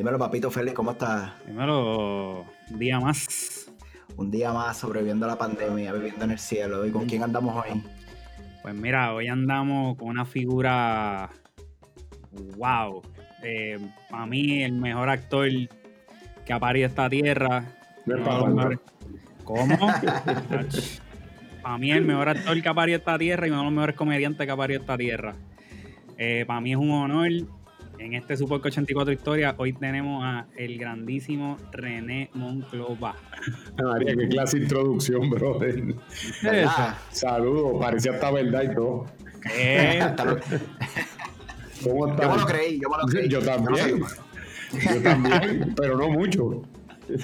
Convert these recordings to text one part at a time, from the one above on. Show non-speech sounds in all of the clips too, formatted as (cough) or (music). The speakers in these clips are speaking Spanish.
Dímelo, papito Félix, ¿cómo estás? Dímelo, un día más. Un día más sobreviviendo a la pandemia, viviendo en el cielo. ¿Y con quién andamos hoy? Pues mira, hoy andamos con una figura. ¡Wow! Eh, para mí, el mejor actor que ha parido esta tierra. ¿Cómo? (laughs) para mí, el mejor actor que ha parido esta tierra y uno de los mejores comediantes que ha parido esta tierra. Eh, para mí es un honor. En este Super 84 Historia, hoy tenemos a el grandísimo René Monclova. María, qué clase de introducción, brother. Saludos, parecía hasta verdad y todo. (laughs) ¿Cómo estás? Yo me lo creí, yo me lo creí. Yo también. Yo también, pero no mucho. Eso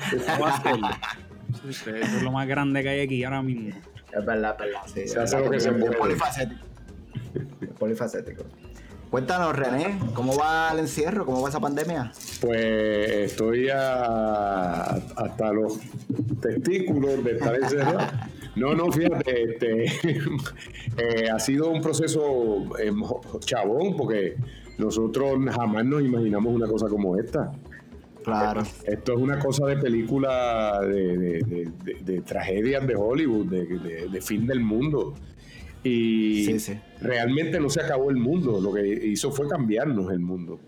es lo más grande que hay aquí ahora mismo. Es verdad, es verdad. Sí, se hace lo que se puede. Polifacético. Polifacético. Cuéntanos, René, ¿cómo va el encierro? ¿Cómo va esa pandemia? Pues estoy hasta los testículos de estar encerrado. No, no, fíjate, este, (laughs) eh, ha sido un proceso eh, chabón porque nosotros jamás nos imaginamos una cosa como esta. Claro. Esto es una cosa de película de, de tragedias de Hollywood, de, fin del mundo. Y realmente no se acabó el mundo, lo que hizo fue cambiarnos el mundo.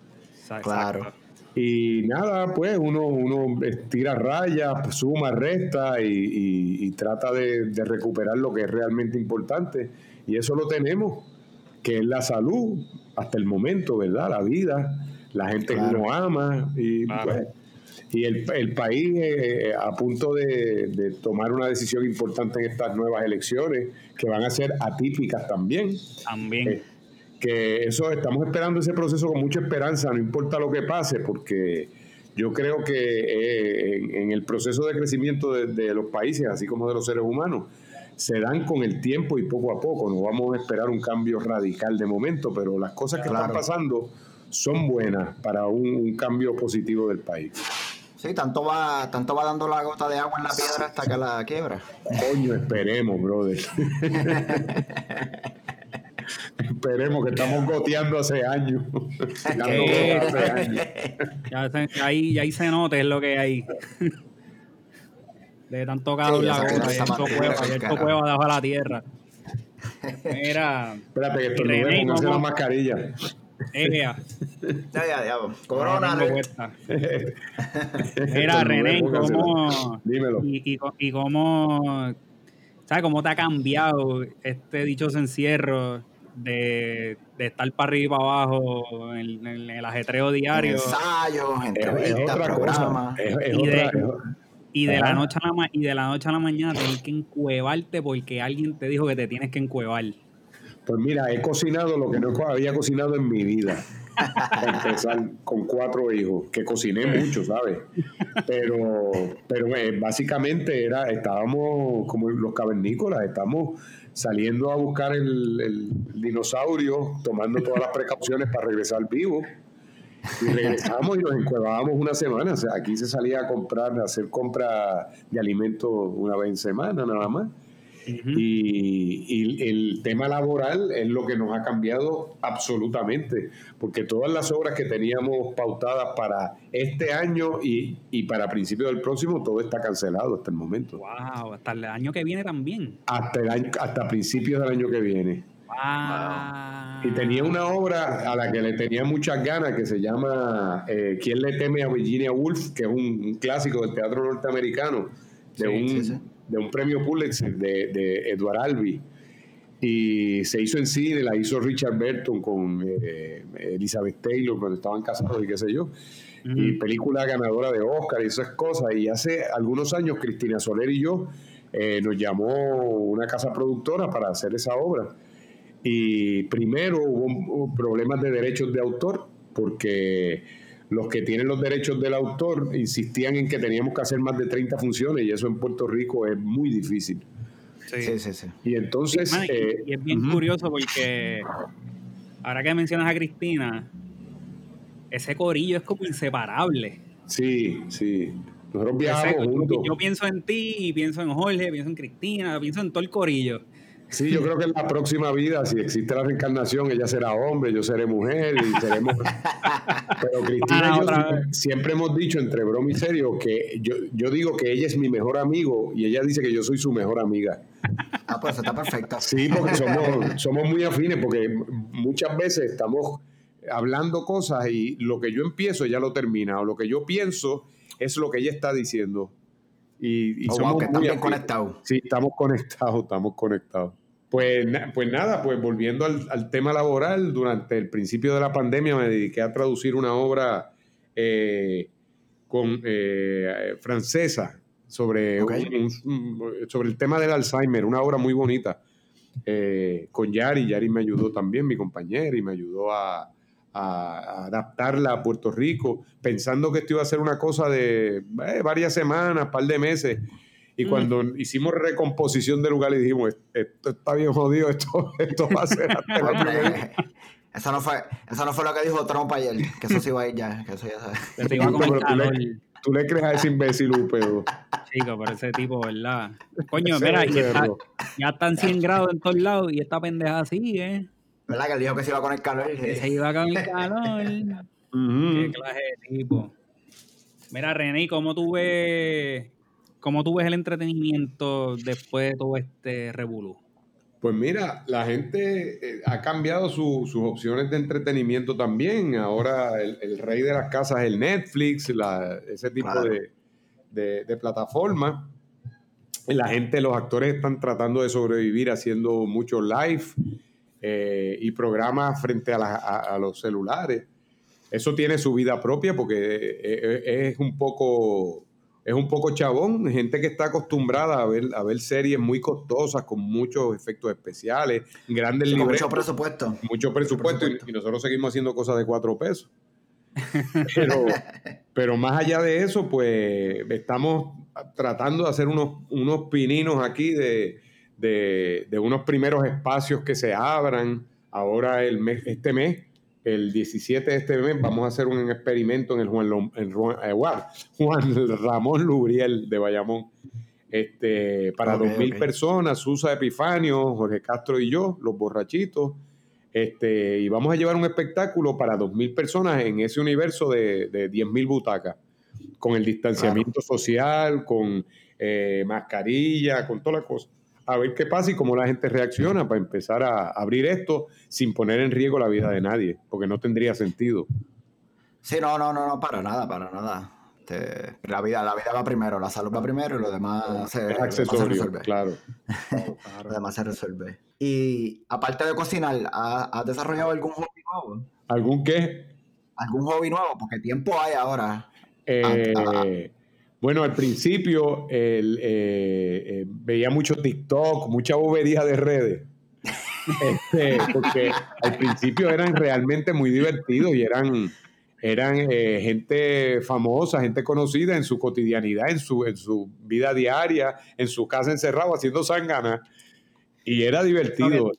Claro. Y nada, pues uno, uno tira rayas, suma, resta y, trata de, recuperar lo que es realmente importante. Y eso lo tenemos, que es la salud hasta el momento, ¿verdad? La vida, la gente que uno ama. Y pues, y el, país eh, a punto de, tomar una decisión importante en estas nuevas elecciones, que van a ser atípicas también. También. Eh, que eso, estamos esperando ese proceso con mucha esperanza, no importa lo que pase, porque yo creo que eh, en, el proceso de crecimiento de, los países, así como de los seres humanos, se dan con el tiempo y poco a poco. No vamos a esperar un cambio radical de momento, pero las cosas que están pasando son buenas para un cambio positivo del país. Sí, tanto va, tanto va dando la gota de agua en la piedra hasta que la quiebra. Coño, esperemos, brother. esperemos que estamos goteando hace años. hace años. Ya, ahí, ahí se nota es lo que hay. De tanto calor la gota, y esto cueva, y esto cueva debajo de la tierra. Mira. Espérate, que esto no vemos, la mascarilla. Ella. Ya, ya, ya. Corona. (laughs) Mira, René, ¿cómo. Dímelo. Y, y, cómo. ¿Sabes cómo te ha cambiado este dichoso encierro de, de estar para arriba y para abajo en, el ajetreo diario? Ensayos, entrevistas, programas. y, de, y, de la noche a la, y de la noche a la mañana tienes que encuevarte porque alguien te dijo que te tienes que encuevar. Pues mira, he cocinado lo que no había cocinado en mi vida. empezar con cuatro hijos, que cociné mucho, ¿sabes? Pero, pero eh, básicamente era, estábamos como los cavernícolas, estamos saliendo a buscar el, dinosaurio, tomando todas las precauciones para regresar vivo. Y regresamos y nos encuevábamos una semana. O sea, aquí se salía a comprar, a hacer compra de alimentos una vez en semana, nada más. Y, el tema laboral es lo que nos ha cambiado absolutamente, porque todas las obras que teníamos pautadas para este año y, y para principios del próximo, todo está cancelado hasta el momento. Wow, hasta el año que viene también. Hasta, el año, hasta principios del año que viene. Wow. Y tenía una obra a la que le tenía muchas ganas que se llama eh, ¿Quién le teme a Virginia Woolf? que es un, clásico del teatro norteamericano, de un de un premio Pulitzer de, de Edward Albee. Y se hizo en cine, la hizo Richard Burton con eh, Elizabeth Taylor cuando estaban casados y qué sé yo. Y película ganadora de Oscar y esas cosas. Y hace algunos años Cristina Soler y yo eh, nos llamó una casa productora para hacer esa obra. Y primero hubo problemas de derechos de autor porque los que tienen los derechos del autor insistían en que teníamos que hacer más de 30 funciones y eso en Puerto Rico es muy difícil. Sí, sí, sí. Y entonces... Eh, y es bien curioso porque ahora que mencionas a Cristina, ese corillo es como inseparable. Sí, sí. Nosotros viajamos juntos. Yo pienso en ti, pienso en Jorge, pienso en Cristina, pienso en todo el corillo. Sí, yo creo que en la próxima vida, si existe la reencarnación, ella será hombre, yo seré mujer y seremos. (laughs) Pero Cristina y yo siempre hemos dicho, entre broma y serio, que yo, yo digo que ella es mi mejor amigo y ella dice que yo soy su mejor amiga. Ah, pues está perfecto. Sí, porque somos, somos muy afines, porque muchas veces estamos hablando cosas y lo que yo empiezo ella lo termina, o lo que yo pienso es lo que ella está diciendo. Y, y oh, somos muy conectados. Sí, estamos conectados, estamos conectados. Pues, pues nada, pues volviendo al, tema laboral, durante el principio de la pandemia me dediqué a traducir una obra eh, con, eh, francesa sobre, sobre el tema del Alzheimer, una obra muy bonita. Eh, con Yari, Yari me ayudó también, mi compañera, y me ayudó a, a, adaptarla a Puerto Rico, pensando que esto iba a ser una cosa de eh, varias semanas, par de meses. Y mm. cuando hicimos recomposición del lugar y dijimos, esto está bien jodido, (laughs) esto, esto va a ser Eso no, fue, eso no fue lo que dijo Trump ayer, que eso sí iba a ir ya, que eso ya tú, le, crees a ese imbécil, pero... Chico, pero ese tipo, ¿verdad? Coño, mira, ya están 100 grados en todos lados y esta pendeja así, ¿eh? ¿Verdad? Que él dijo que se iba con el calor. se iba con el calor. (laughs) Qué clase de tipo. Mira, René, ¿cómo tú ves, cómo tú ves el entretenimiento después de todo este revolú? Pues mira, la gente eh, ha cambiado sus opciones de entretenimiento también. Ahora el, rey de las casas es el Netflix, ese tipo de, de, de plataformas. La gente, los actores están tratando de sobrevivir haciendo mucho live eh, y programas frente a, los celulares. Eso tiene su vida propia porque eh, eh, es un poco es un poco chabón, gente que está acostumbrada a ver, a ver series muy costosas con muchos efectos especiales, grandes libros. Mucho presupuesto. Mucho presupuesto, Y, nosotros seguimos haciendo cosas de cuatro pesos. (laughs) Pero, pero más allá de eso, pues estamos tratando de hacer unos, unos pininos aquí de, de, unos primeros espacios que se abran. Ahora el mes, este mes, el 17 de este mes, vamos a hacer un experimento en el Juan, en eh, Juan, (laughs) Ramón Lubriel de Bayamón. Este, para dos mil personas, Susa Epifanio, Jorge Castro y yo, los borrachitos. Este, y vamos a llevar un espectáculo para dos mil personas en ese universo de, de 10 mil butacas, con el distanciamiento social, con eh, mascarilla, con todas las cosas a ver qué pasa y cómo la gente reacciona para empezar a abrir esto sin poner en riesgo la vida de nadie, porque no tendría sentido. Sí, no, no, no, no, para nada, para nada. la vida, la vida va primero, la salud va primero y lo demás se, resuelve. Claro. (laughs) lo demás se resuelve. Y aparte de cocinar, ¿has, desarrollado algún hobby nuevo? ¿Algún qué? ¿Algún hobby nuevo? Porque tiempo hay ahora. Eh, bueno, al principio eh, eh, veía mucho TikTok, mucha bobería de redes. (laughs) Este, porque al principio eran realmente muy divertidos y eran, eran eh, gente famosa, gente conocida en su cotidianidad, en su, en su vida diaria, en su casa encerrado haciendo sangana. Y era divertido.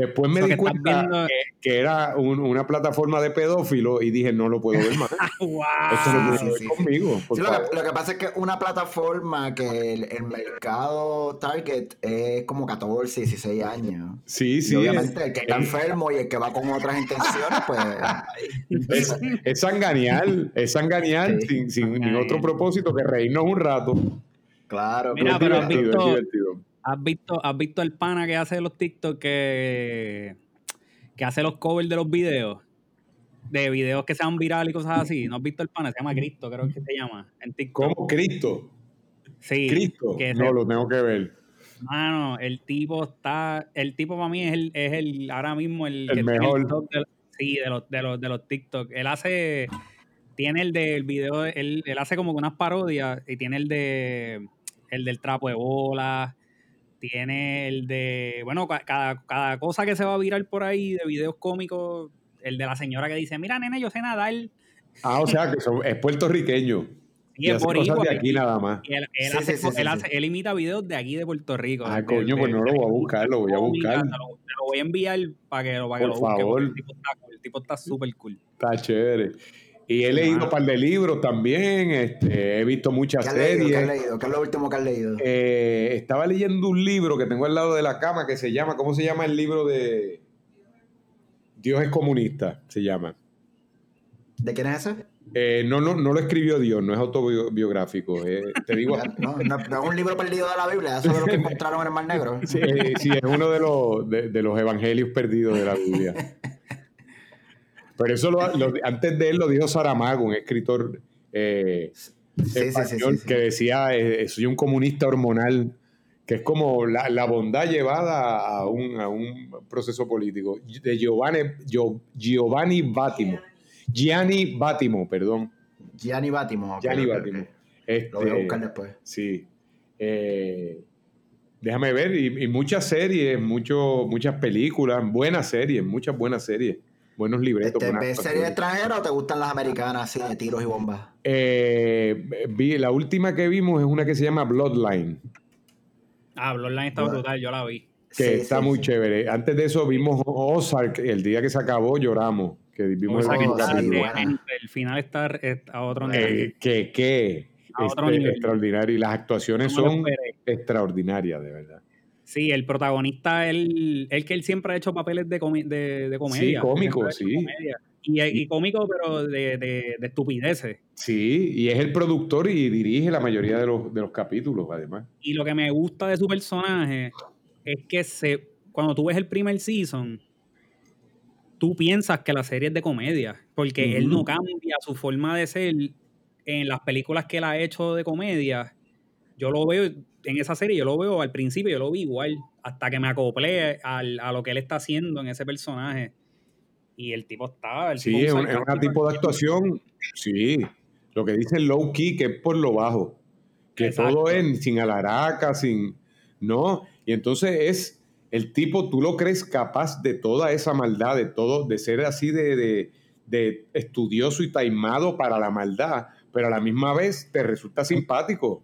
Después me di cuenta que, era una plataforma de pedófilo y dije, no lo puedo ver más. wow. (laughs) Esto no puede ver conmigo. lo, que, pasa es que una plataforma que el, mercado target es como 14, 16 años. Sí, sí. Y obviamente el que está enfermo y el que va con otras intenciones, pues... (laughs) es, es sanganial, es sanganial sin, sin otro propósito que reírnos un rato. Claro, Mira, pero es divertido. ¿Has visto, ¿Has visto el pana que hace los TikTok que, que hace los covers de los videos? De videos que sean virales y cosas así. ¿No has visto el pana? Se llama Cristo, creo que se llama. En TikTok. ¿Cómo? ¿Cristo? Sí. ¿Cristo? no, lo tengo que ver. Mano, el tipo está. El tipo para mí es el, es el ahora mismo el, el mejor. sí, de los, de, los, de los TikTok. Él hace. Tiene el del video. Él, él hace como unas parodias y tiene el de. El del trapo de bola tiene el de, bueno, cada, cada cosa que se va a virar por ahí de videos cómicos, el de la señora que dice, mira, nene, yo sé nadar. Ah, o sea, que es puertorriqueño. Y, es por de aquí nada más. Él, él, imita videos de aquí de Puerto Rico. Ah, coño, pues no lo voy a buscar, lo voy a buscar. Te lo, voy a enviar para que, para que por lo busque. El tipo está súper cool. Está chévere. Y he leído un par de libros también, este, he visto muchas series. ¿Qué has leído? ¿Qué es lo último que has leído? Eh, estaba leyendo un libro que tengo al lado de la cama que se llama, ¿cómo se llama el libro de Dios es comunista? Se llama. ¿De quién es ese? Eh, no, no, no lo escribió Dios, no es autobiográfico. Eh, te digo. (laughs) No, no, es un libro perdido de la Biblia, eso es lo que (laughs) encontraron en el Mar Negro. Sí, sí es uno de los, de, los evangelios perdidos de la Biblia. (laughs) Pero eso (laughs) lo, antes de él lo dijo Saramago, un escritor eh, español que decía: eh, Soy un comunista hormonal, que es como la, la bondad llevada a un, a un, proceso político. De Giovanni, Giovanni Bátimo. Gianni Bátimo, perdón. Gianni Bátimo. Gianni Bátimo. Este, Lo voy a buscar después. Sí. Eh, déjame ver, y, muchas series, mucho, muchas películas, buenas series, muchas buenas series, buenos libretos. ¿Te ves series extranjeras o te gustan las americanas, así de tiros y bombas? Eh, vi, la última que vimos es una que se llama Bloodline. Ah, Bloodline está brutal, yo la vi. Que está muy chévere. Antes de eso vimos Ozark, el día que se acabó lloramos que vimos el, final está a otro eh, nivel. que, que este, extraordinario. Y las actuaciones son extraordinarias, de verdad. Sí, el protagonista, él, el que él siempre ha hecho papeles de, de, comedia. Sí, cómico, sí. Y, cómico, pero de, de, estupideces. Sí, y es el productor y dirige la mayoría de los, de los capítulos, además. Y lo que me gusta de su personaje es que se, cuando tú ves el primer season, tú piensas que la serie es de comedia, porque él no cambia su forma de ser en las películas que él ha hecho de comedia. Yo lo veo en esa serie, yo lo veo al principio, yo lo vi igual, hasta que me acoplé a lo que él está haciendo en ese personaje. Y el tipo está. sí, es un, tipo de actuación. Sí, lo que dice low key, que es por lo bajo. Que todo es sin alaraca, sin. No. Y entonces es el tipo, tú lo crees capaz de toda esa maldad, de todo, de ser así de, estudioso y taimado para la maldad, pero a la misma vez te resulta simpático.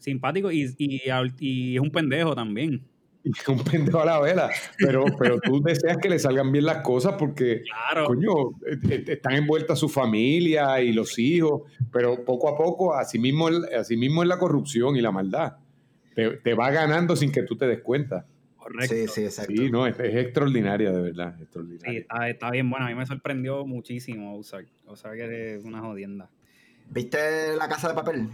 Simpático y, y, es un pendejo también. (laughs) Y es un pendejo a la vela, pero, pero tú (laughs) deseas que le salgan bien las cosas porque, coño, e, e, están envueltas su familia y los hijos, pero poco a poco, así mismo, así mismo es la corrupción y la maldad. Te, te va ganando sin que tú te des cuenta. Sí, sí, exacto. Sí, no, es, extraordinaria, de verdad. Sí, está, bien bueno. A mí me sorprendió muchísimo O sea, que es una jodienda. ¿Viste La Casa de Papel?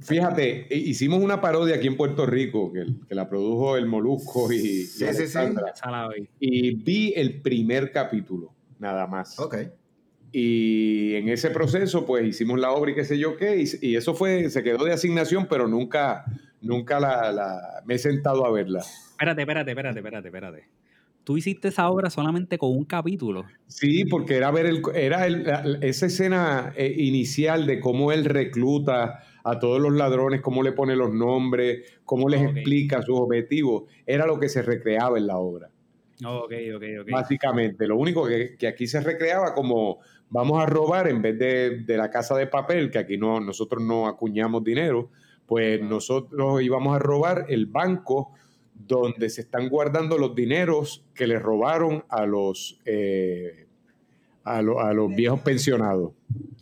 Fíjate, hicimos una parodia aquí en Puerto Rico que, la produjo el Molusco y, sí, sí, sí. y vi el primer capítulo, nada más. Ok. Y en ese proceso, pues hicimos la obra y qué sé yo qué, y, eso fue, se quedó de asignación, pero nunca, nunca la, me he sentado a verla. Espérate, espérate, espérate, espérate, espérate. Tú hiciste esa obra solamente con un capítulo. Sí, porque era ver el, era esa escena eh, inicial de cómo él recluta a todos los ladrones, cómo le pone los nombres, cómo les explica sus objetivos, era lo que se recreaba en la obra. ok, ok, ok. Básicamente, lo único que, aquí se recreaba como vamos a robar en vez de, de, la casa de papel, que aquí no, nosotros no acuñamos dinero, pues nosotros íbamos a robar el banco donde se están guardando los dineros que le robaron a los, eh, a, los viejos pensionados.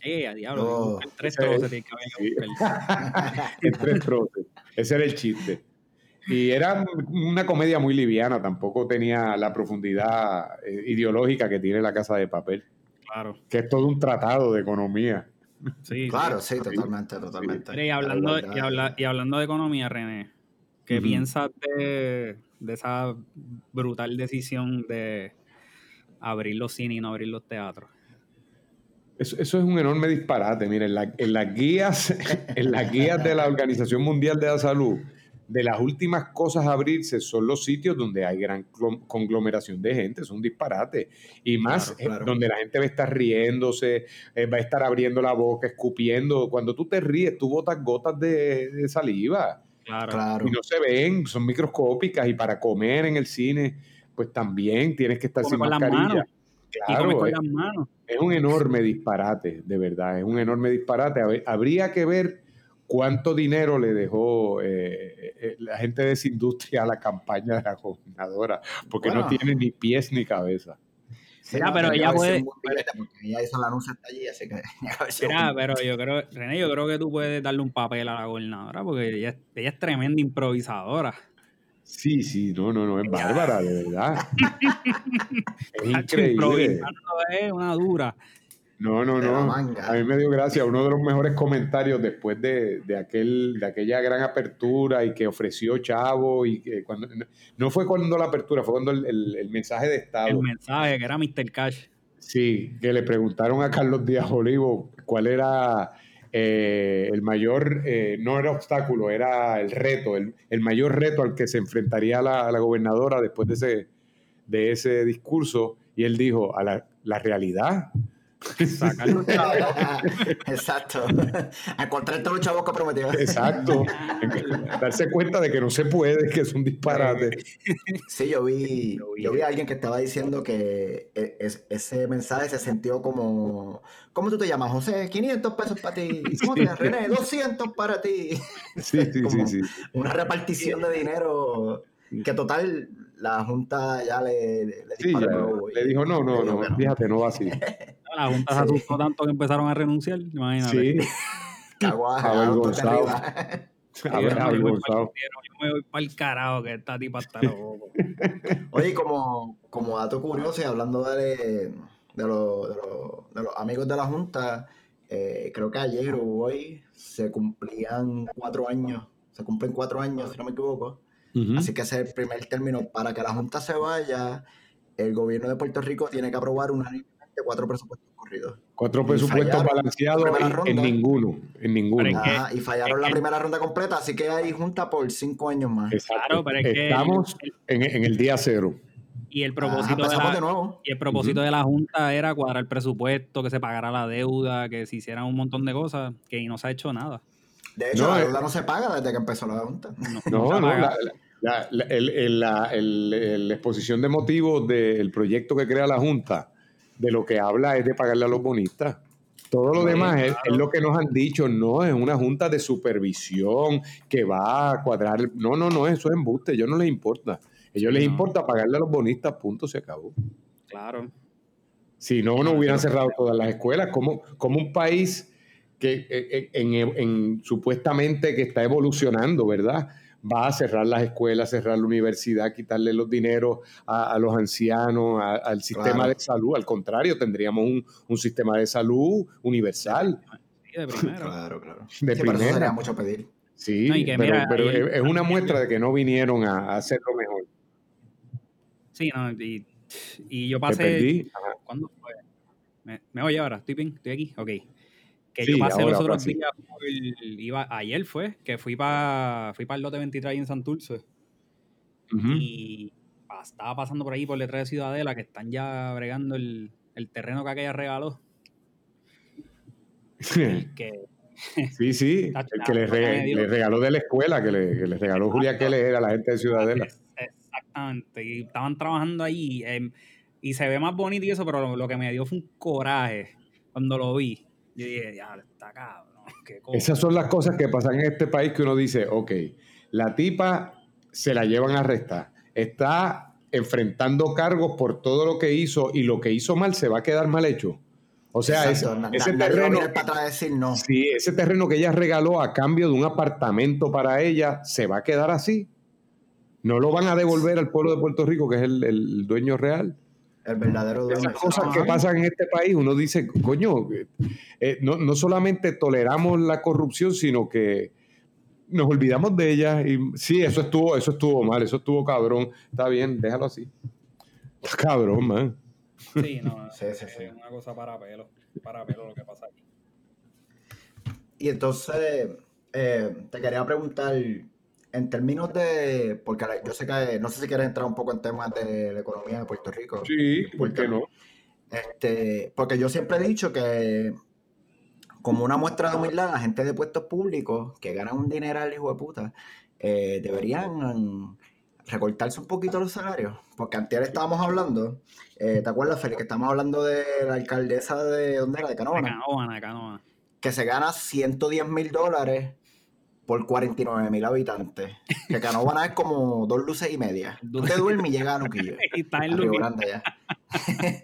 Eh, a diablo, oh. tres troces (laughs) tres troces. Ese era el chiste. Y era una comedia muy liviana, tampoco tenía la profundidad eh, ideológica que tiene la Casa de Papel. Claro. Que es todo un tratado de economía. Sí, claro, sí, totalmente, totalmente. Y hablando, y hablando de economía, René, ¿Qué piensas de, esa brutal decisión de abrir los cines y no abrir los teatros? Eso, es un enorme disparate. Miren, en, las guías, (laughs) en las guías de la Organización Mundial de la Salud, de las últimas cosas a abrirse son los sitios donde hay gran conglomeración de gente, es un disparate. Y más eh, donde la gente va a estar riéndose, eh, va a estar abriendo la boca, escupiendo. Cuando tú te ríes, tú botas gotas de saliva. Claro. Y no se ven, son microscópicas y para comer en el cine, pues también tienes que estar sin mascarilla. Claro, es, es, un enorme disparate, de verdad, es un enorme disparate. Habría que ver cuánto dinero le dejó eh, eh, la gente de esa industria a la campaña de la gobernadora, porque no tiene ni pies ni cabeza. pero ella puede. ella hizo el anuncio hasta allí, así que. (laughs) Mira, pero yo creo, René, yo creo que tú puedes darle un papel a la gobernadora porque ella, ella es tremenda improvisadora. Sí, sí, no, no, no, es bárbara, de verdad. (laughs) es increíble. Es una dura. No, no, no. A mí me dio gracia. Uno de los mejores comentarios después de, de, aquel, de aquella gran apertura y que ofreció Chavo y que cuando no fue cuando la apertura, fue cuando el, el, mensaje de Estado. El mensaje, que era Mr. Cash. Sí, que le preguntaron a Carlos Díaz Olivo cuál era eh, el mayor, eh, no era obstáculo, era el reto, el, el mayor reto al que se enfrentaría la, la, gobernadora después de ese, de ese discurso. Y él dijo, a la, la realidad (laughs) Exacto. Encontrar todos los chavos que prometió. Exacto. Darse cuenta de que no se puede, que es un disparate. Sí, yo vi, yo vi a alguien que estaba diciendo que e, ese mensaje se sintió como. ¿Cómo tú te llamas, José? 500 pesos para ti. ¿Cómo te llamas, René? 200 para ti. Sí, sí, sí, sí. Una repartición de dinero que total la Junta ya le, le, le dijo, no, no, no, fíjate, no va así. (laughs) La Junta se asustó tanto que empezaron a renunciar, imagínate. Sí. (laughs) (laughs) Avergonzado. Avergonzado. Yo me voy para el carajo que esta tipa está loco. Oye, como, como dato curioso y hablando de, de, de, los, de los amigos de la Junta, eh, creo que ayer o hoy se cumplían cuatro años, se cumplen cuatro años, si no me equivoco, Así que ese es el primer término. Para que la Junta se vaya, el gobierno de Puerto Rico tiene que aprobar unánimemente cuatro presupuestos corridos. Cuatro presupuestos balanceados en, ninguno. En ninguno. y fallaron la primera ronda completa, así que hay Junta por cinco años más. Claro, pero es Estamos en, en, el día cero. Y el propósito, de, la, Y el propósito de la Junta era cuadrar el presupuesto, que se pagara la deuda, que se hicieran un montón de cosas, que no se ha hecho nada. De hecho, la eh, deuda no se paga desde que empezó la Junta. No, no, la, la, exposición de motivos del proyecto que crea la Junta, de lo que habla es de pagarle a los bonistas. Todo lo demás es, lo que nos han dicho, no es una junta de supervisión que va a cuadrar. No, no, no, eso es embuste, a ellos no les importa. A ellos les importa pagarle a los bonistas, punto, se acabó. Claro. Si no, no hubieran cerrado todas las escuelas. Como, como un país que eh, eh, en, supuestamente que está evolucionando, ¿verdad? Va a cerrar las escuelas, cerrar la universidad, quitarle los dineros a, los ancianos, al sistema de salud. Al contrario, tendríamos un, sistema de salud universal. Sí, de primero. Claro, claro. De primera. sería mucho pedir. Sí, pero, es una muestra de que no vinieron a, hacerlo mejor. Sí, no, y, yo pasé. ¿Cuándo fue? ¿Me, ¿Me oye ahora? ¿Estoy bien? ¿Estoy aquí? Ok. Que yo pasé los otros días, iba, ayer fue, que fui para fui el lote 23 en Santurce. Y estaba pasando por ahí por detrás de Ciudadela, que están ya bregando el, terreno que aquella regaló. (laughs) que, sí, sí, (laughs) el que le, regaló de la escuela, que le, regaló Julia que le era la gente de Ciudadela. Exactamente, y estaban trabajando ahí. Em, y se ve más bonito y eso, pero lo, que me dio fue un coraje cuando lo vi. Yo dije, ya, está cabrón. (laughs) Esas son las cosas que pasan en este país que uno dice, ok, la tipa se la llevan a arrestar. Está enfrentando cargos por todo lo que hizo y lo que hizo mal se va a quedar mal hecho. O sea, ese, terreno. Para decir no. Sí, ese terreno que ella regaló a cambio de un apartamento para ella, se va a quedar así. No lo van a devolver al pueblo de Puerto Rico, que es el dueño real. El verdadero Esas cosas que pasan en este país, uno dice, coño, eh, no, no, solamente toleramos la corrupción, sino que nos olvidamos de ella. Y sí, eso estuvo, eso estuvo mal, eso estuvo cabrón. Está bien, déjalo así. Está cabrón, man. Sí, no, (laughs) sí, sí, sí. es una cosa para pelo, para pelo lo que pasa aquí. Y entonces, eh, te quería preguntar, en términos de, porque yo sé que, no sé si quieres entrar un poco en temas de la economía de Puerto Rico. Sí, ¿por qué no? Este, porque yo siempre he dicho que como una muestra de humildad, la gente de puestos públicos que ganan un dineral, hijo de puta, eh, deberían recortarse un poquito los salarios. Porque antes estábamos hablando, eh, ¿te acuerdas, Félix? Que estamos hablando de la alcaldesa de, ¿dónde era? De Canóvana. De Canóvana, de Canóvana. Que se gana 110 mil dólares por 49 mil habitantes. Que Canóvana es como dos luces y media. Tú te duermes y llega a Nuquillo. (laughs) y está en Grande ya. (laughs)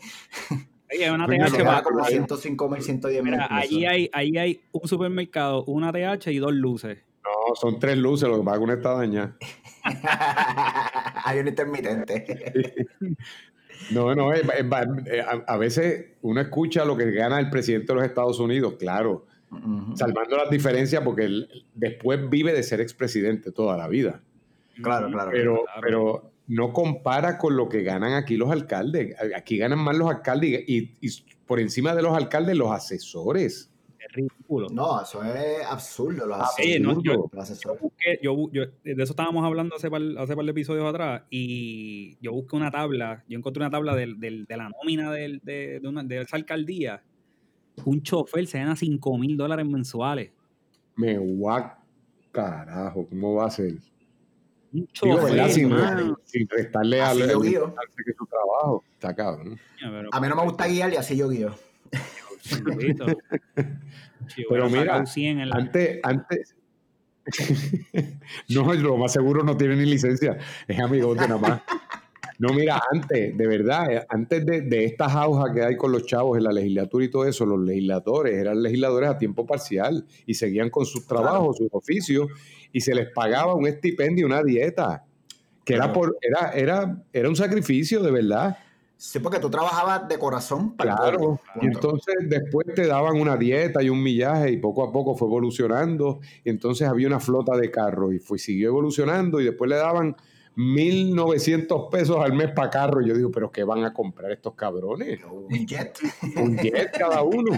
Oye, una TH para como 105 mil, 110 mil. Mira, allí hay, ahí hay un supermercado, una TH y dos luces. No, son tres luces, lo que pasa es que una está dañada. (laughs) hay un intermitente. no, no, eh, a, veces uno escucha lo que gana el presidente de los Estados Unidos, claro, salvando las diferencias porque él después vive de ser expresidente toda la vida. Claro, claro. Pero, pero no compara con lo que ganan aquí los alcaldes. Aquí ganan más los alcaldes y, por encima de los alcaldes los asesores. Es ridículo. No, eso es absurdo. Los asesores. yo, de eso estábamos hablando hace par, hace par de episodios atrás y yo busqué una tabla, yo encontré una tabla de, la nómina de, de, una, de esa alcaldía. Un chofer se gana 5 mil dólares mensuales. Me guac, carajo, ¿cómo va a ser? sin, restarle a yo guío. que su trabajo está cabrón. A mí no me gusta guiar y así yo guío. (laughs) pero mira, antes, antes (laughs) no, lo más seguro no tiene ni licencia, es amigo de nada más. (laughs) No, mira, antes, de verdad, eh, antes de, de estas que hay con los chavos en la legislatura y todo eso, los legisladores eran legisladores a tiempo parcial y seguían con sus trabajos, sus oficios, y se les pagaba un estipendio, una dieta, que era por, era, era, era un sacrificio de verdad. Sí, porque tú trabajabas de corazón para Claro, y entonces después te daban una dieta y un millaje y poco a poco fue evolucionando. Y entonces había una flota de carros y fue, siguió evolucionando y después le daban 1.900 pesos al mes para carro. Y yo digo, ¿pero qué van a comprar estos cabrones? Un jet. (laughs) Un jet cada uno.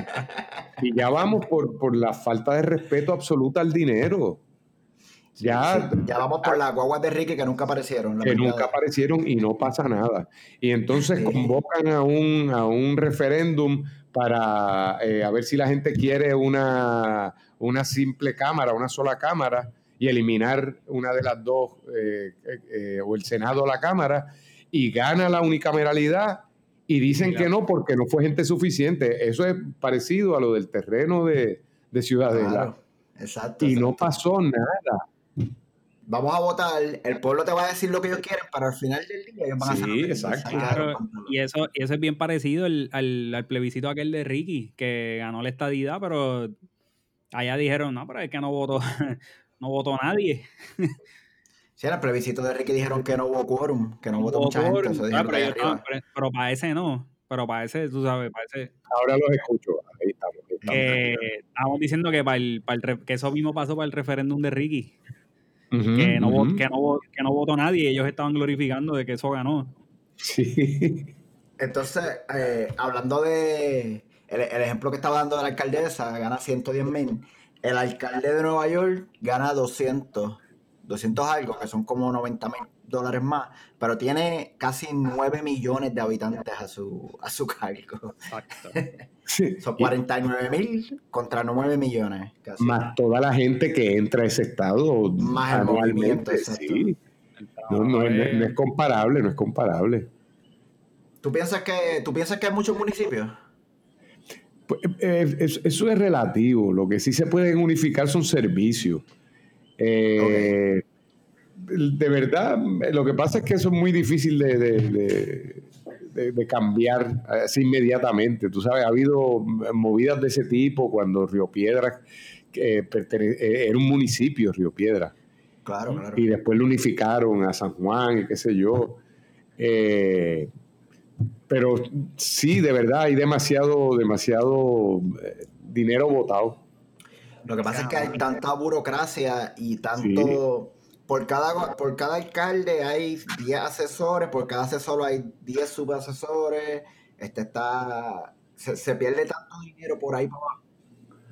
Y ya vamos por, por la falta de respeto absoluta al dinero. Ya, ya vamos por las guaguas de Ricky que nunca aparecieron. Que nunca aparecieron y no pasa nada. Y entonces convocan a un, a un referéndum para eh, a ver si la gente quiere una, una simple cámara, una sola cámara y eliminar una de las dos, eh, eh, o el Senado o la Cámara, y gana la unicameralidad y dicen que no porque no fue gente suficiente. Eso es parecido a lo del terreno de, de Ciudadela. exacto. Y no pasó nada. Vamos a votar, el pueblo te va a decir lo que ellos quieren, para al final del día ellos van a hacer exacto. y eso, y eso es bien parecido al, al, plebiscito aquel de Ricky, que ganó la estadidad, pero allá dijeron, no, pero es que no votó, (laughs) no votó nadie. Sí, en el plebiscito de Ricky dijeron que no hubo quórum, que no, votó mucha gente. Ah, pero, para ese no. Pero para ese, tú sabes, para ese. Ahora los escucho. Ahí estamos. estamos diciendo que, para el, que eso mismo pasó para el referéndum de Ricky. que, no, que, no, que no votó nadie. Ellos estaban glorificando de que eso ganó. Sí. Entonces, eh, hablando de. El, el, ejemplo que estaba dando de la alcaldesa, gana 110 mil el alcalde de Nueva York gana 200, 200 algo, que son como 90 mil dólares más, pero tiene casi 9 millones de habitantes a su, a su cargo. Exacto. (laughs) son 49 mil contra 9 millones. Más toda la gente que entra a ese estado más anualmente. Sí. No, no, es, comparable, no es comparable. ¿Tú piensas que, ¿tú piensas que hay muchos municipios? Pues, eh, eso es relativo. Lo que sí se pueden unificar son servicios. Eh, de verdad, lo que pasa es que eso es muy difícil de, cambiar así inmediatamente. Tú sabes, ha habido movidas de ese tipo cuando Río Piedra eh, era un municipio, Río Piedra. Claro, claro. Y después lo unificaron a San Juan y qué sé yo. Eh, pero sí, de verdad, hay demasiado, demasiado eh, dinero votado. Lo que pasa es que hay tanta burocracia y tanto... Por cada, por cada alcalde hay 10 asesores, por cada asesor hay 10 subasesores, este está, se, pierde tanto dinero por ahí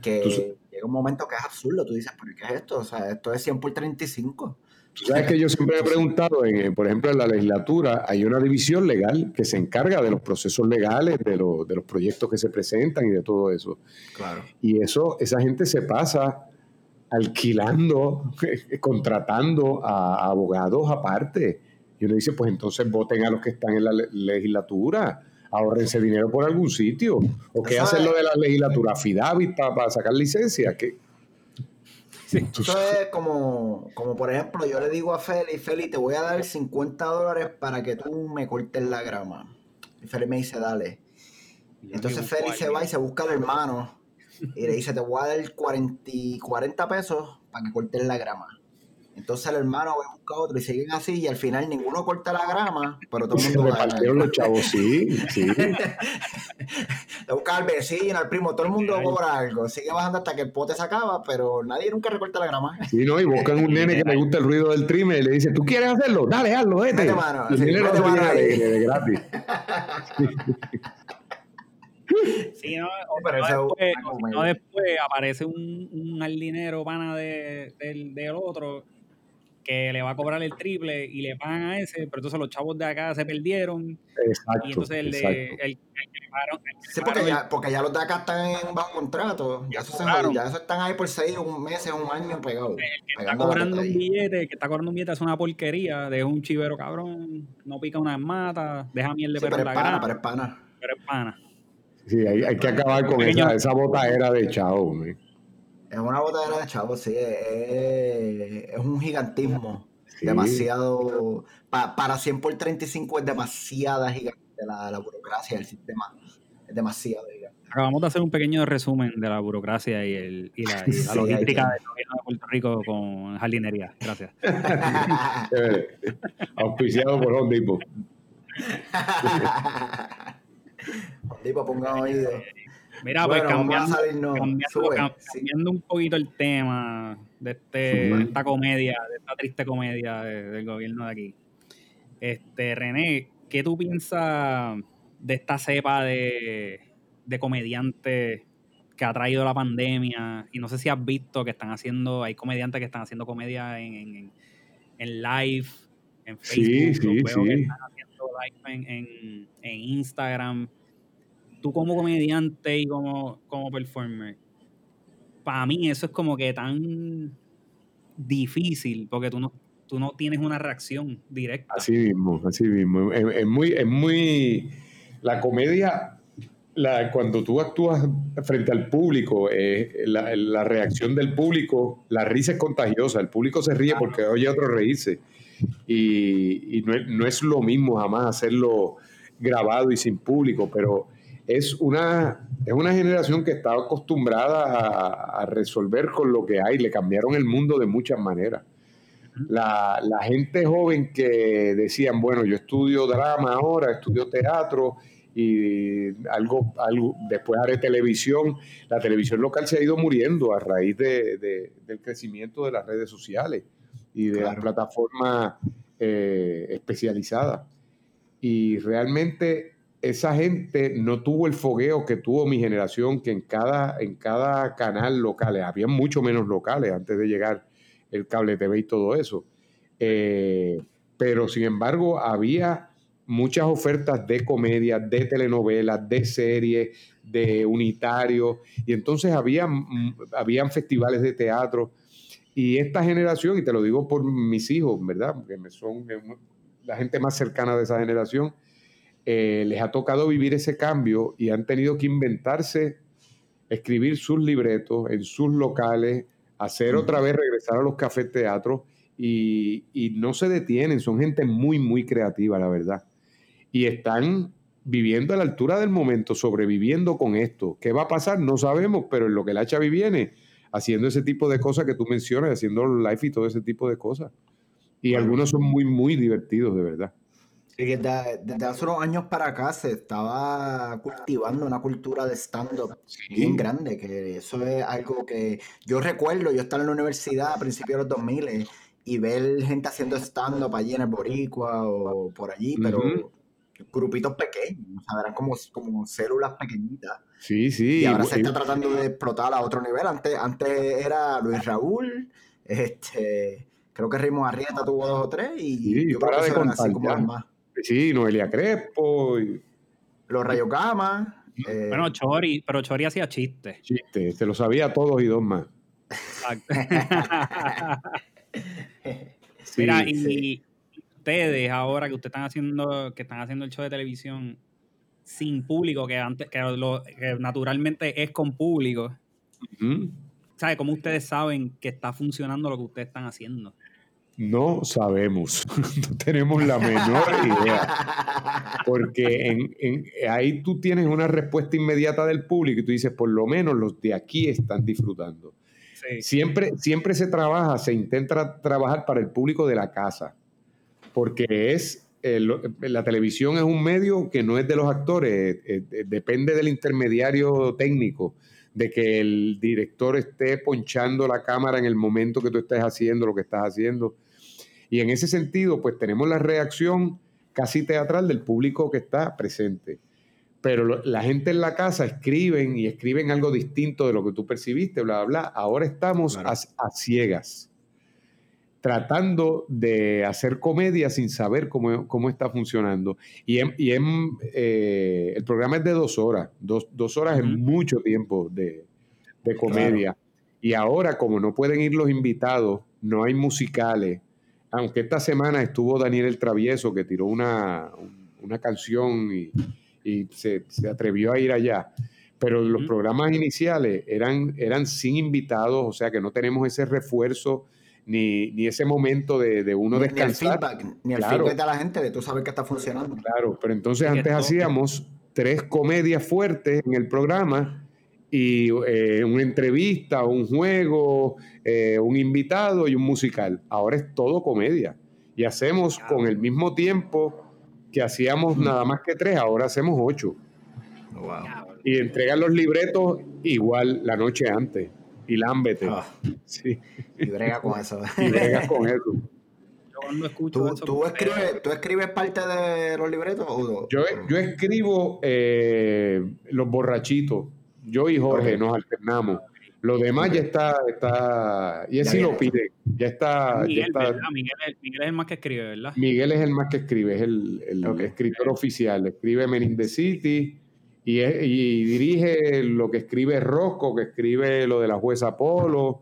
que llega un momento que es absurdo. Tú dices, ¿pero qué es esto? O sea, esto es 100 por 35. Sabes que yo siempre he preguntado, en, por ejemplo, en la legislatura hay una división legal que se encarga de los procesos legales, de, de los proyectos que se presentan y de todo eso. Claro. Y eso, esa gente se pasa alquilando, (laughs) contratando a, abogados aparte. Y uno dice, pues entonces voten a los que están en la legislatura, ahorrense dinero por algún sitio. ¿O qué hacen lo de la legislatura? ¿Fidavit para, sacar licencia? ¿Qué, eso es como, como, por ejemplo, yo le digo a Feli, Feli, te voy a dar 50 dólares para que tú me cortes la grama. Y Félix me dice, dale. Entonces Félix se va y se busca al hermano y le dice, te voy a dar 40, 40 pesos para que cortes la grama. Entonces el hermano va a buscar otro y siguen así y al final ninguno corta la grama, pero todo el (laughs) mundo repartieron los chavos, sí, sí. (laughs) Le busca al vecino, al primo, todo el mundo cobra algo. Sigue bajando hasta que el pote se acaba, pero nadie nunca recorta la grama. Sí, no, y buscan un nene que le gusta el ruido del trimmer y le dice, ¿tú quieres hacerlo? Dale, hazlo, vete. mano, el nene no se de gratis. (laughs) Sí, no, después, no después aparece un, un dinero pana de, del, del otro que le va a cobrar el triple y le pagan a ese, pero entonces los chavos de acá se perdieron. Exacto. Y entonces el, de, el, el, que le pagaron. sí, porque ya, porque ya los de acá están en bajo contrato. Ya, eso, se, ya eso están ahí por seis un meses, un año pegados. El que está cobrando un billete, el que está cobrando un billete es una porquería, de un chivero cabrón, no pica una mata, deja miel de sí, perro pero la pana, Pero es pana. Pero es pana. Sí, hay, hay que acabar con esa, esa botadera de chavo. Es una botadera de chavo, sí, es, es un gigantismo. Demasiado. para 100 por 35 es demasiada gigante la, la burocracia del sistema. Es demasiado gigante. Acabamos de hacer un pequeño resumen de la burocracia y, el, y la, (laughs) logística del gobierno de Puerto Rico con jardinería. Gracias. (laughs) Auspiciado por Depot. (laughs) Depot, ponga oído. Mira, pues cambiando, cambiando, un poquito el tema de, este, esta comedia, de esta triste comedia del gobierno de aquí. Este, René, ¿qué tú piensas de esta cepa de, de comediantes que ha traído la pandemia? Y no sé si has visto que están haciendo, hay comediantes que están haciendo comedia en, en, live, en Facebook, sí, sí, sí. están haciendo live en, en Instagram tú como comediante y como, como performer, para mí eso es como que tan difícil porque tú no, tú no tienes una reacción directa. Así mismo, así mismo. Es, muy, es muy. La comedia, la, cuando tú actúas frente al público, eh, la, reacción del público, la risa es contagiosa. El público se ríe porque oye a otro reírse. Y, no, es, no, es, lo mismo jamás hacerlo grabado y sin público, pero es una, es una generación que está acostumbrada a, resolver con lo que hay, le cambiaron el mundo de muchas maneras. La, gente joven que decían, bueno, yo estudio drama ahora, estudio teatro y algo, algo después haré televisión. La televisión local se ha ido muriendo a raíz de, del crecimiento de las redes sociales y de las plataformas eh, especializadas. Y realmente esa gente no tuvo el fogueo que tuvo mi generación, que en cada, en cada canal local, había mucho menos locales antes de llegar el cable TV y todo eso. Eh, pero sin embargo, había muchas ofertas de comedia, de telenovelas, de series, de unitarios, y entonces había, habían festivales de teatro. Y esta generación, y te lo digo por mis hijos, ¿verdad? Porque son la gente más cercana de esa generación, eh, les ha tocado vivir ese cambio y han tenido que inventarse, escribir sus libretos en sus locales, hacer otra vez regresar a los cafés teatros y, y no se detienen, son gente muy, muy creativa, la verdad. Y están viviendo a la altura del momento, sobreviviendo con esto. ¿Qué va a pasar? No sabemos, pero en lo que la Chavi viene, haciendo ese tipo de cosas que tú mencionas, haciendo live y todo ese tipo de cosas. Y algunos son muy, muy divertidos, de verdad. Desde, desde, hace unos años para acá se estaba cultivando una cultura de stand-up bien grande, que eso es algo que yo recuerdo, yo estaba en la universidad a principios de los 2000 y ver gente haciendo stand-up allí en el Boricua o por allí, pero grupitos pequeños, o sea, eran como, como células pequeñitas. Sí, sí. Y ahora se está tratando de explotar a otro nivel. Antes, antes era Luis Raúl, este, creo que Rimo Arrieta tuvo dos o tres y yo creo que eran así como más. Sí, Noelia Crespo. Y... Los Rayocama. Eh... Bueno, Chori, pero Chori hacía chistes. Chistes, se lo sabía todos y dos más. (laughs) Mira, y ustedes ahora que ustedes están haciendo, que están haciendo el show de televisión sin público, que antes, que, lo, que naturalmente es con público. ¿Sabe cómo ustedes saben que está funcionando lo que ustedes están haciendo? No sabemos, (laughs) no tenemos la menor idea. Porque en, ahí tú tienes una respuesta inmediata del público y tú dices, por lo menos los de aquí están disfrutando. Siempre, siempre se trabaja, se intenta trabajar para el público de la casa, porque es eh, la televisión es un medio que no es de los actores, eh, eh, depende del intermediario técnico, de que el director esté ponchando la cámara en el momento que tú estés haciendo lo que estás haciendo. Y en ese sentido, pues tenemos la reacción casi teatral del público que está presente. Pero la gente en la casa escriben y escriben algo distinto de lo que tú percibiste, bla, bla, bla. Ahora estamos a, ciegas, tratando de hacer comedia sin saber cómo, está funcionando. Y, y eh, el programa es de dos horas. Dos, horas es mucho tiempo de, comedia. Y ahora, como no pueden ir los invitados, no hay musicales, aunque esta semana estuvo Daniel el Travieso que tiró una, canción y, se, atrevió a ir allá. Pero los programas iniciales eran, eran sin invitados, o sea que no tenemos ese refuerzo ni, ese momento de, uno descansar. Ni el feedback, ni el feedback de la gente de tú saber que está funcionando. Claro, pero entonces antes hacíamos tres comedias fuertes en el programa y eh, una entrevista, un juego, eh, un invitado y un musical. Ahora es todo comedia. Y hacemos con el mismo tiempo que hacíamos nada más que tres, ahora hacemos ocho. Y entregan los libretos igual la noche antes. Y lámbete. Ah. Sí. Y brega con eso. (laughs) y brega con eso. ¿Tú, escribes, ¿Tú, escribes, parte de los libretos? O yo, yo escribo eh, los borrachitos yo y Jorge nos alternamos. Lo demás ya está, está y él sí lo pide. Ya está. Miguel, Miguel, es el más que escribe, ¿verdad? Miguel es el más que escribe, es el, escritor oficial. Escribe Men in the City y, dirige lo que escribe Rosco, que escribe lo de la jueza Polo.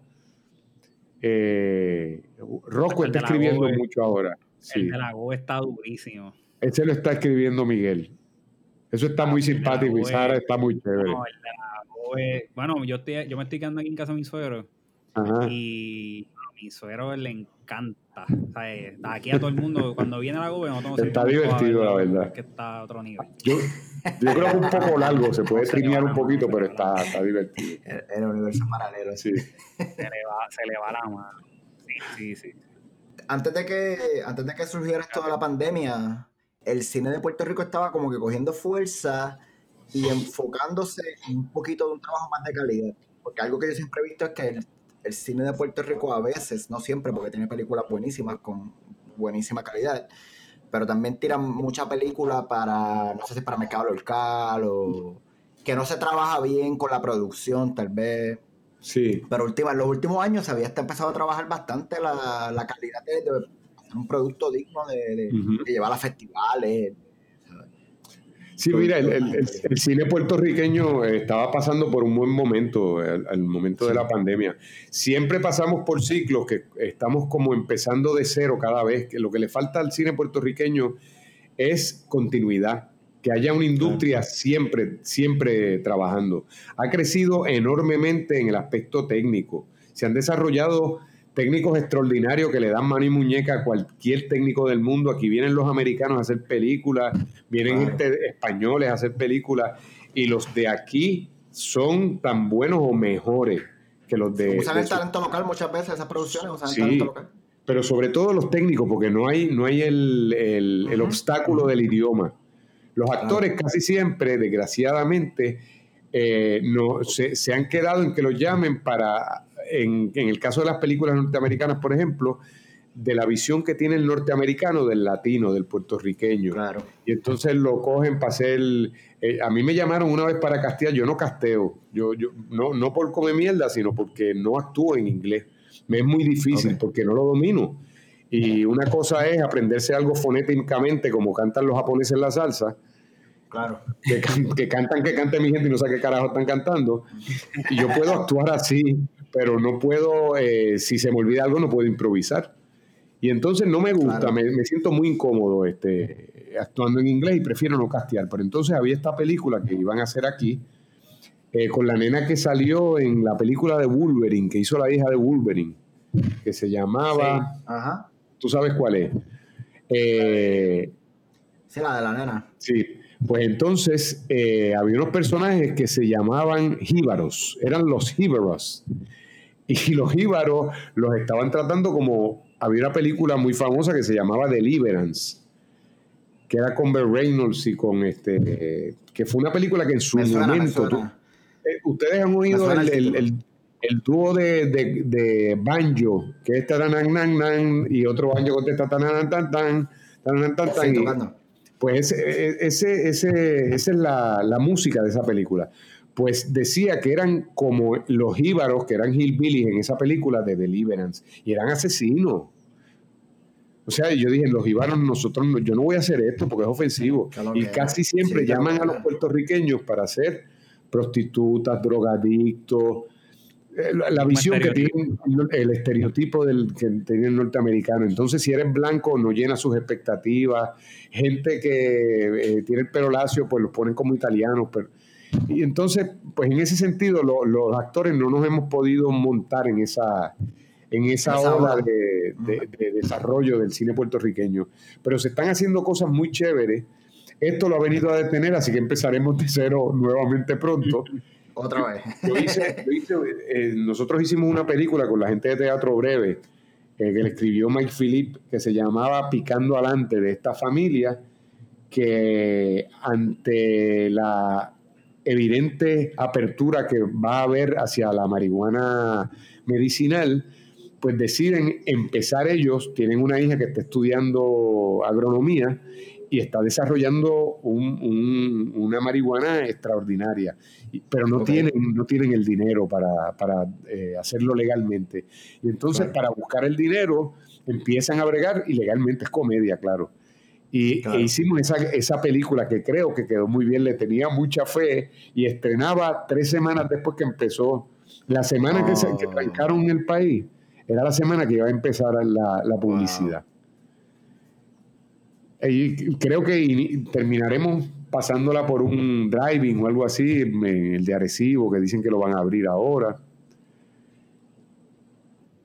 Eh, Rosco está escribiendo mucho ahora. El de la Go está durísimo. Ese lo está escribiendo Miguel. Eso está muy simpático y Sara está muy chévere. bueno, yo, estoy, yo me estoy quedando aquí en casa de mi suegro. Y a mi suegro le encanta. O sea, eh, aquí a todo el mundo, cuando viene la GOBE, no tengo Está divertido, la verdad. Que está a otro nivel. Yo, yo creo que un poco (laughs) largo, se puede streamear un poquito, pero está, está divertido. El, universo paralelo, sí. Se le va, se le va la mano. Sí, sí, sí. Antes de que, antes de que surgiera esto de la pandemia, el cine de Puerto Rico estaba como que cogiendo fuerza y enfocándose en un poquito de un trabajo más de calidad. Porque algo que yo siempre he visto es que el, cine de Puerto Rico a veces, no siempre, porque tiene películas buenísimas con buenísima calidad, pero también tiran mucha película para, no sé si para mercado local o que no se trabaja bien con la producción, tal vez. Sí. Pero última, en los últimos años se había empezado a trabajar bastante la, la calidad de un producto digno de, llevar a festivales. Sí, mira, el, cine puertorriqueño estaba pasando por un buen momento, al, momento de la pandemia. Siempre pasamos por ciclos que estamos como empezando de cero cada vez, que lo que le falta al cine puertorriqueño es continuidad, que haya una industria siempre, siempre trabajando. Ha crecido enormemente en el aspecto técnico. Se han desarrollado técnicos extraordinarios que le dan mano y muñeca a cualquier técnico del mundo. Aquí vienen los americanos a hacer películas, vienen españoles a hacer películas, y los de aquí son tan buenos o mejores que los de. Usan el talento local muchas veces, esas producciones usan el talento local. Pero sobre todo los técnicos, porque no hay, no hay el, obstáculo del idioma. Los actores casi siempre, desgraciadamente, eh, no, se, se, han quedado en que los llamen para en, el caso de las películas norteamericanas, por ejemplo, de la visión que tiene el norteamericano del latino, del puertorriqueño. Claro. Y entonces lo cogen para hacer... Eh, a mí me llamaron una vez para castear, yo no casteo, yo, yo, no, no por comer mierda, sino porque no actúo en inglés. Me es muy difícil porque no lo domino. Y una cosa es aprenderse algo fonéticamente, como cantan los japoneses en la salsa, Claro. Que, que, cantan, que cante mi gente y no sé qué carajo están cantando. Y yo puedo actuar así, pero no puedo, eh, si se me olvida algo, no puedo improvisar. Y entonces no me gusta, me, siento muy incómodo este, actuando en inglés y prefiero no castear. Pero entonces había esta película que iban a hacer aquí, eh, con la nena que salió en la película de Wolverine, que hizo la hija de Wolverine, que se llamaba... Ajá. tú sabes cuál es. Eh, sí, la de la nena. Sí, pues entonces eh, había unos personajes que se llamaban jíbaros, eran los jíbaros. Y (laughs) los jíbaros los estaban tratando como. Había una película muy famosa que se llamaba Deliverance, que era con Bert Reynolds y con este. que fue una película que en su momento. Eh, ustedes han oído el, dúo de, de, banjo, que es nan, nan, nan, y otro banjo contesta tan, tan, tan, tan, tan, tan, tan, pues ese, ese, ese, esa es la, la, música de esa película. Pues decía que eran como los íbaros, que eran hillbillies en esa película de Deliverance, y eran asesinos. O sea, yo dije, los íbaros, nosotros, yo no voy a hacer esto porque es ofensivo. y casi siempre llaman a los puertorriqueños para ser prostitutas, drogadictos, eh, la, visión que tiene el estereotipo del que tiene el norteamericano. Entonces, si eres blanco, no llena sus expectativas. Gente que eh, tiene el pelo lacio, pues los ponen como italianos. Pero, y entonces, pues en ese sentido, los actores no nos hemos podido montar en esa, en esa, ola de, de, desarrollo del cine puertorriqueño. Pero se están haciendo cosas muy chéveres. Esto lo ha venido a detener, así que empezaremos de cero nuevamente pronto. (laughs) Otra vez. Eh, nosotros hicimos una película con la gente de Teatro Breve eh, que le escribió Mike Philip que se llamaba Picando Alante de esta familia que ante la evidente apertura que va a haber hacia la marihuana medicinal, pues deciden empezar ellos, tienen una hija que está estudiando agronomía y está desarrollando una marihuana extraordinaria, pero no, tienen, no tienen el dinero para, eh, hacerlo legalmente. Y entonces para buscar el dinero empiezan a bregar y legalmente es comedia, claro. Y e hicimos esa, esa, película que creo que quedó muy bien, le tenía mucha fe y estrenaba tres semanas después que empezó. La semana que, se, que oh. trancaron el país era la semana que iba a empezar la, la publicidad. Y creo que terminaremos pasándola por un driving o algo así, el de Arecibo, que dicen que lo van a abrir ahora.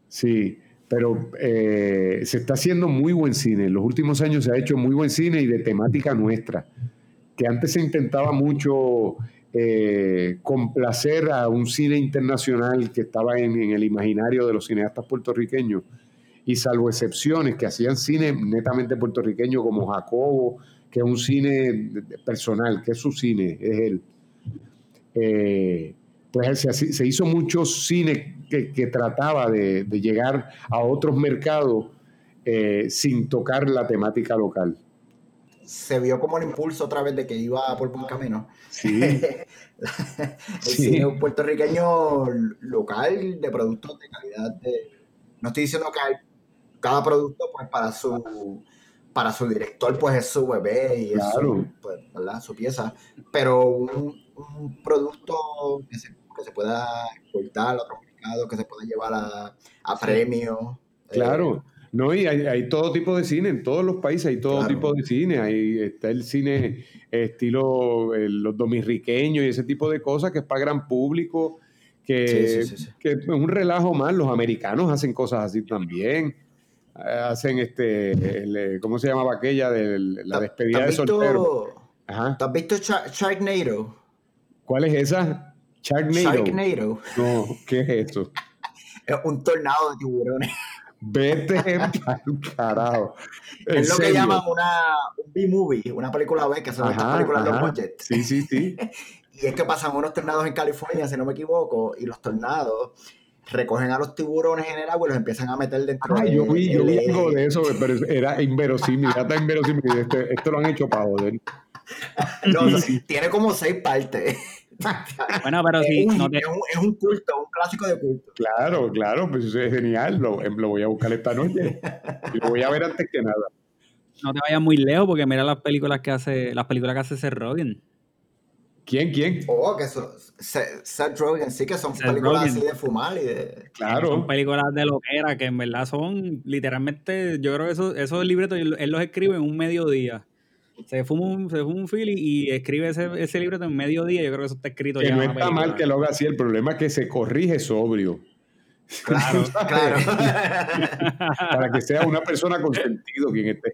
Sí, pero eh, se está haciendo muy buen cine. En los últimos años se ha hecho muy buen cine y de temática nuestra, que antes se intentaba mucho eh, complacer a un cine internacional que estaba en el imaginario de los cineastas puertorriqueños y salvo excepciones que hacían cine netamente puertorriqueño como Jacobo, que es un cine personal, que es su cine, es él. Eh, pues se, hizo mucho cine que, trataba de, llegar a otros mercados eh, sin tocar la temática local. Se vio como el impulso otra vez de que iba por buen camino. Sí. (laughs) el cine puertorriqueño local de productos de calidad de... No estoy diciendo que hay cada producto pues para su para su director pues es su bebé y es su, pues, su pieza, pero un, producto que se, que se, pueda exportar a otros que se pueda llevar a, a premios. Claro. Eh, no, y hay, todo tipo de cine, en todos los países hay todo tipo de cine. Ahí está el cine estilo los dominriqueños y ese tipo de cosas que es para gran público, que, que es un relajo más. Los americanos hacen cosas así también hacen este, eh, ¿cómo se llamaba aquella de la despedida de soltero? ¿Te has visto Sharknado? ¿Cuál es esa? Sharknado. Sharknado. No, ¿qué es eso? (laughs) es un tornado de tiburones. Vete carajo. Es lo que llaman una, un B-movie, una película B, que son estas películas de budget. Sí, sí, sí. (laughs) y es que pasan unos tornados en California, si no me equivoco, y los tornados recogen a los tiburones en el agua y los empiezan a meter dentro ah, yo vi, yo vi algo de (laughs) eso, pero era inverosímil, ya está inverosímil. Este, esto lo han hecho para joder. no, tiene como seis partes. (laughs) bueno, pero sí. Es un, es, un, culto, un clásico de culto. Claro, claro, pues eso es genial. Lo, em, lo voy a buscar esta noche. Y lo voy a ver antes que nada. No te vayas muy lejos porque mira las películas que hace, las películas que hace Seth Rogen. ¿Quién? ¿Quién? Oh, que son Seth Rogen, sí que son películas así de fumar y de. Claro. Son películas de loquera que en verdad son literalmente. Yo creo que esos, esos libretos él los escribe en un mediodía. Se fuma un, se fuma un fili y escribe ese, ese libreto en mediodía. Yo creo que eso está escrito que No está mal que lo haga así. El problema es que se corrige sobrio. Claro, (laughs) claro. (laughs) Para que sea una persona con sentido quien esté,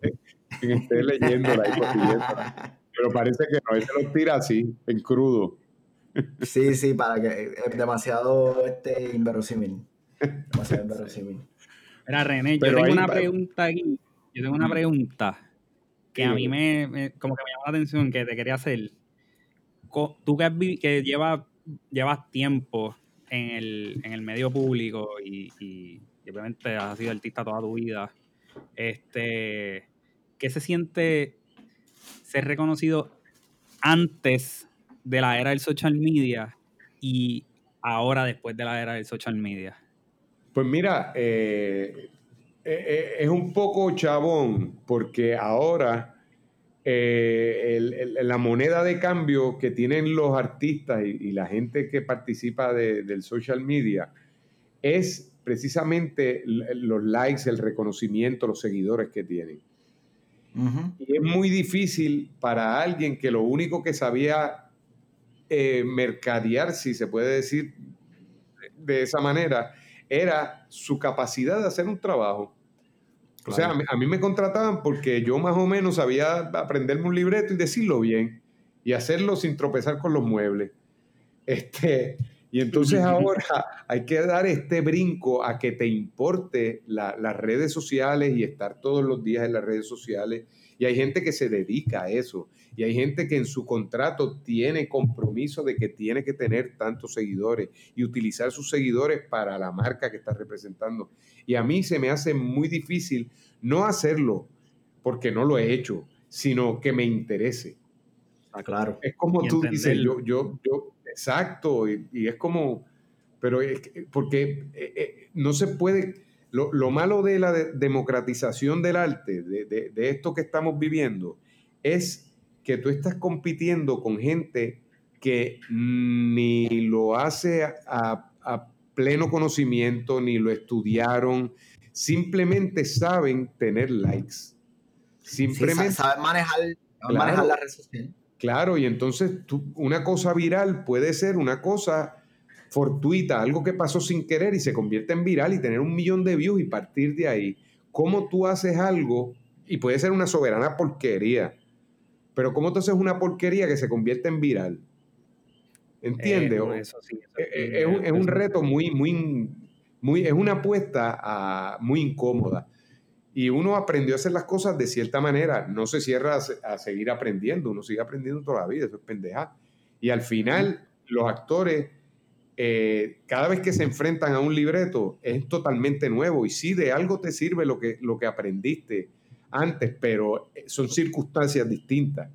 quien esté leyéndola y Pero parece que no, él se lo tira así, en crudo. Sí, sí, para que es demasiado este, inverosímil. Demasiado inverosímil. Mira, René, yo tengo una pregunta aquí. Yo tengo una pregunta que a mí me, como que me llama la atención, que te quería hacer. Tú que, que llevas, llevas tiempo en el, en el medio público y, y, obviamente has sido artista toda tu vida, este, ¿qué se siente ser reconocido antes de la era del social media y ahora después de la era del social media? Pues mira, eh, eh, eh, es un poco chabón porque ahora la moneda de cambio que tienen los artistas y, la gente que participa del social media es precisamente los likes, el reconocimiento, los seguidores que tienen. Y es muy difícil para alguien que lo único que sabía eh, mercadear, si se puede decir de esa manera, era su capacidad de hacer un trabajo. O sea, a mí, me contrataban porque yo más o menos sabía aprenderme un libreto y decirlo bien y hacerlo sin tropezar con los muebles. Este, y entonces (laughs) ahora hay que dar este brinco a que te importe las redes sociales y estar todos los días en las redes sociales. Y hay gente que se dedica a eso. Y hay gente que en su contrato tiene compromiso de que tiene que tener tantos seguidores y utilizar sus seguidores para la marca que está representando. Y a mí se me hace muy difícil no hacerlo porque no lo he hecho, sino que me interese. Ah, claro. Es como tú dices, yo, yo, yo, exacto, y, es como, pero es porque eh, eh, no se puede, lo, malo de la democratización del arte, de, de, esto que estamos viviendo, es que tú estás compitiendo con gente que ni lo hace a, pleno conocimiento, ni lo estudiaron, simplemente saben tener likes. Simplemente saben manejar, manejar la red social. Claro, y entonces una cosa viral puede ser una cosa fortuita, algo que pasó sin querer y se convierte en viral y tener un millón de views y partir de ahí. ¿Cómo tú haces algo? Y puede ser una soberana porquería pero ¿cómo tú haces una porquería que se convierte en viral? ¿Entiendes? es, un, reto muy, muy, muy, es una apuesta ah, muy incómoda. Y uno aprendió a hacer las cosas de cierta manera, no se cierra a, seguir aprendiendo, uno sigue aprendiendo toda la vida, eso es pendeja. Y al final, los actores, eh, cada vez que se enfrentan a un libreto, es totalmente nuevo. Y sí, de algo te sirve lo que, lo que aprendiste antes, pero eh, son circunstancias distintas.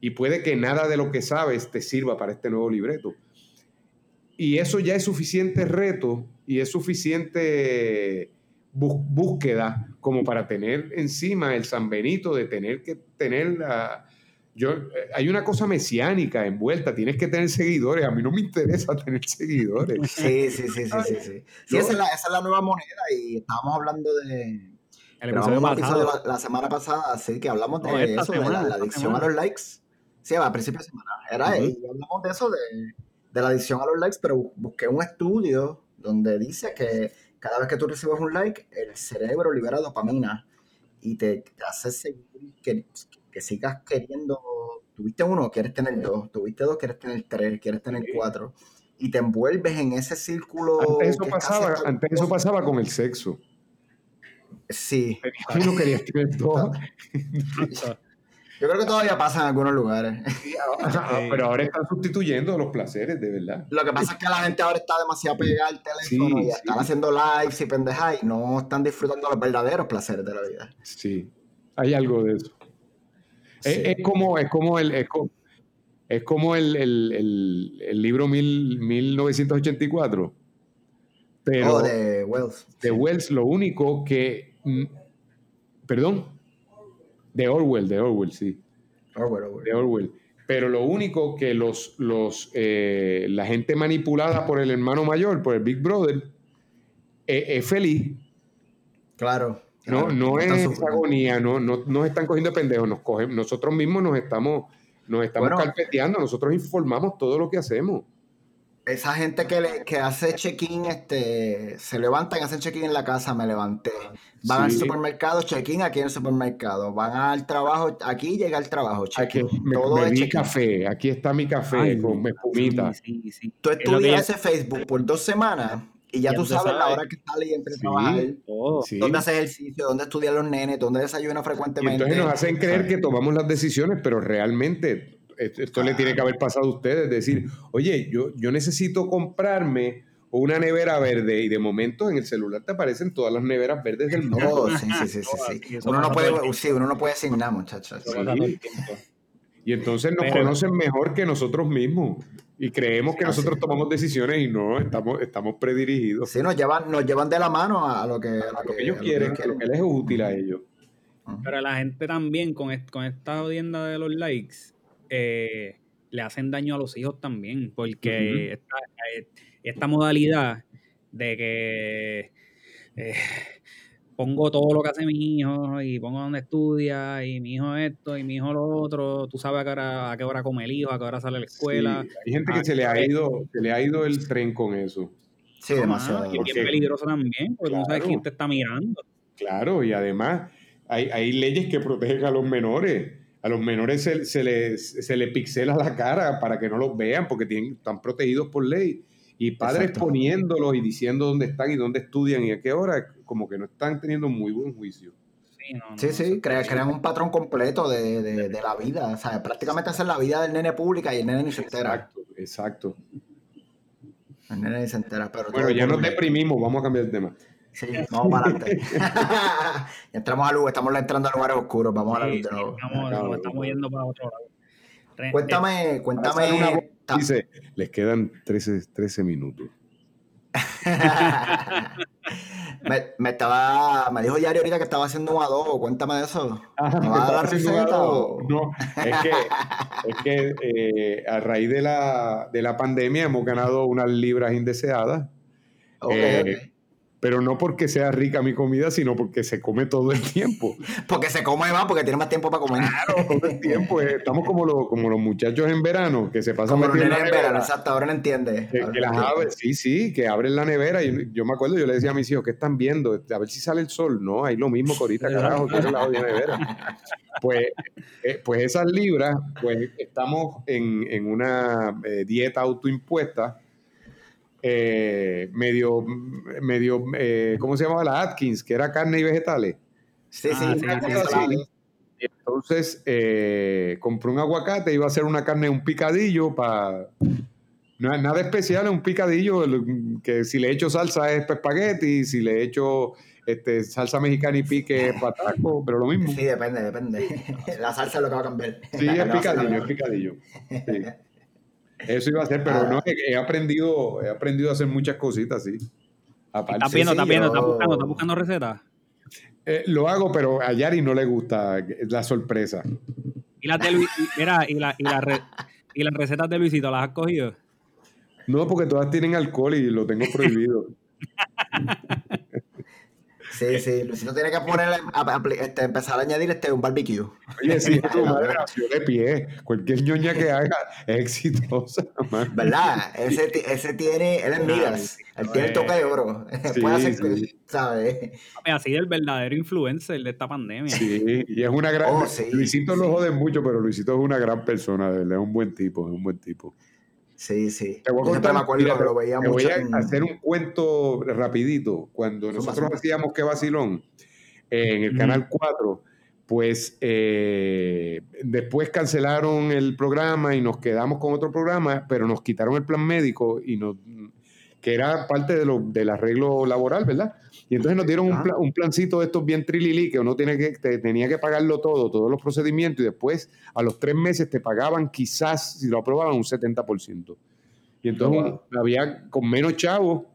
Y puede que nada de lo que sabes te sirva para este nuevo libreto. Y eso ya es suficiente reto y es suficiente búsqueda como para tener encima el San Benito de tener que tener la... Yo, eh, hay una cosa mesiánica envuelta, tienes que tener seguidores. A mí no me interesa (laughs) tener seguidores. Sí, sí, sí, sí, sí. sí. esa, es la, esa es la nueva moneda y estábamos hablando de, el episodio la, semana pasada, así que hablamos de eso, de la, adicción a los likes. Sí, a principio de semana. Era, y hablamos de eso, de, de, la adicción a los likes, pero busqué un estudio donde dice que cada vez que tú recibes un like, el cerebro libera dopamina y te, hace seguir que, que, sigas queriendo. Tuviste uno, quieres tener dos. Tuviste dos, quieres tener tres, quieres tener cuatro. Y te envuelves en ese círculo. Antes eso, pasaba, antes eso pasaba con el sexo. Sí. Yo no quería tener todo. Yo creo que todavía pasa en algunos lugares. pero ahora están sustituyendo los placeres, de verdad. Lo que pasa es que la gente ahora está demasiado pegada al teléfono y están haciendo lives y pendejas y no están disfrutando los verdaderos placeres de la vida. Sí, hay algo de eso. Es, como, es como el... Es como, el, el, el, libro mil, 1984. Pero oh, de Wells. De Wells, lo único que Mm, perdón, de Orwell, de Orwell, sí. Orwell, De Orwell. Pero lo único que los, los, eh, la gente manipulada por el hermano mayor, por el Big Brother, eh, es feliz. Claro. No, no es agonía, no, no nos están cogiendo pendejos, nos cogen, nosotros mismos nos estamos, nos estamos carpeteando, nosotros informamos todo lo que hacemos. Esa gente que, le, que hace check-in, este, se levantan, hacen check-in en la casa, me levanté. Van al supermercado, check-in aquí en el supermercado. Van al trabajo, aquí llega el trabajo, check-in. Todo me, café, aquí está mi café con mi espumita. Tú estudias ese Facebook por dos semanas y ya, tú sabes, la hora que sale y entre trabajar, dónde haces ejercicio, dónde estudian los nenes, dónde desayuna frecuentemente. entonces nos hacen creer que tomamos las decisiones, pero realmente esto le tiene que haber pasado a ustedes, decir, oye, yo, yo necesito comprarme una nevera verde y de momento en el celular te aparecen todas las neveras verdes del mundo. sí, sí, sí, sí, Uno no puede, sí, uno no puede asignar, muchachos. Y entonces nos conocen mejor que nosotros mismos. Y creemos que nosotros tomamos decisiones y no, estamos, estamos predirigidos. Sí, nos llevan, nos llevan de la mano a lo que, a lo que, ellos quieren, a lo que les es útil a ellos. Pero la gente también, con, con esta jodienda de los likes, eh, le hacen daño a los hijos también, porque esta, esta, modalidad de que eh, pongo todo lo que hace mi hijo y pongo donde estudia y mi hijo esto y mi hijo lo otro, tú sabes a qué hora, a qué hora come el hijo, a qué hora sale a la escuela. hay gente que se le ha ido, se le ha ido el tren con eso. Sí, demasiado. Y es bien peligroso también, porque no sabes quién te está mirando. Claro, y además hay, hay leyes que protegen a los menores. A los menores se, se, les, se pixela la cara para que no los vean porque tienen, están protegidos por ley. Y padres poniéndolos y diciendo dónde están y dónde estudian y a qué hora, como que no están teniendo muy buen juicio. Sí, sí, crean, un patrón completo de, de, de, la vida. O sea, prácticamente hacer la vida del nene pública y el nene ni se entera. Exacto, exacto. El nene ni se entera. Pero bueno, ya nos deprimimos, vamos a cambiar el tema. Sí, vamos para adelante. (laughs) (laughs) entramos a luz, estamos entrando a lugares oscuros, vamos a la luz de nuevo. Estamos, estamos yendo para otro lado. Cuéntame, cuéntame. (laughs) Dice, les quedan 13, 13 minutos. me, me, estaba, me dijo Yari ahorita que estaba haciendo un adobo, cuéntame de eso. Ah, ¿Me va a dar receta? No, es que, es que eh, a raíz de la, de la pandemia hemos ganado unas libras indeseadas. Okay, eh, pero no porque sea rica mi comida, sino porque se come todo el tiempo. (laughs) porque se come más, porque tiene más tiempo para comer. Claro, todo el tiempo. Eh, estamos como, los, como los muchachos en verano, que se pasan como los en verano, exacto, ahora no entiende. Que, las abren, sí, sí, que abren la nevera. Y yo me acuerdo, yo le decía a mis hijos, ¿qué están viendo? A ver si sale el sol. No, hay lo mismo que ahorita, carajo, que es la nevera. Pues, eh, pues esas libras, pues estamos en, en una eh, dieta autoimpuesta eh, medio, medio eh, ¿cómo se llamaba? La Atkins, que era carne y vegetales. Sí, sí, ah, Entonces eh, compré un aguacate, iba a hacer una carne, un picadillo para... No es nada especial, es un picadillo que si le echo salsa es espagueti, si le echo este, salsa mexicana y pique es pataco, pero lo mismo. Sí, depende, depende. (laughs) La salsa es lo que va a cambiar. Sí, es (laughs) picadillo, es picadillo. Sí. Eso iba a ser, pero no, he, aprendido, he aprendido a hacer muchas cositas, sí. ¿Estás viendo, estás viendo, estás buscando, estás buscando recetas? Eh, lo hago, pero a Yari no le gusta la sorpresa. ¿Y las, de mira, y, la, y, la ¿Y las recetas de Luisito las has cogido? No, porque todas tienen alcohol y lo tengo prohibido. (laughs) Sí, sí, Luisito tiene que poner, este, empezar a añadir este, un barbecue. Oye, sí, tu madre nació de pie. Cualquier ñoña que haga es exitosa. ¿Verdad? Ese, ese tiene, él es Midas. Él tiene el toque de oro. (laughs) Sí, Puede hacer, sí. ¿sabes? Así el verdadero influencer de esta pandemia. Sí, y es una gran. Oh, Luisito lo jode mucho, pero Luisito es una gran persona, es un buen tipo, es un buen tipo. Sí, sí. Te voy a contar, lo veía voy a hacer un cuento rapidito. Cuando nosotros hacíamos Que Vacilón en el Canal 4, pues eh, después cancelaron el programa y nos quedamos con otro programa, pero nos quitaron el plan médico y nos que era parte de lo, del arreglo laboral, ¿verdad? Y entonces nos dieron un, un, plancito de estos bien trilili que uno tiene que, tenía que pagarlo todo, todos los procedimientos, y después a los tres meses te pagaban quizás, si lo aprobaban, un 70%. Y entonces había con menos chavos,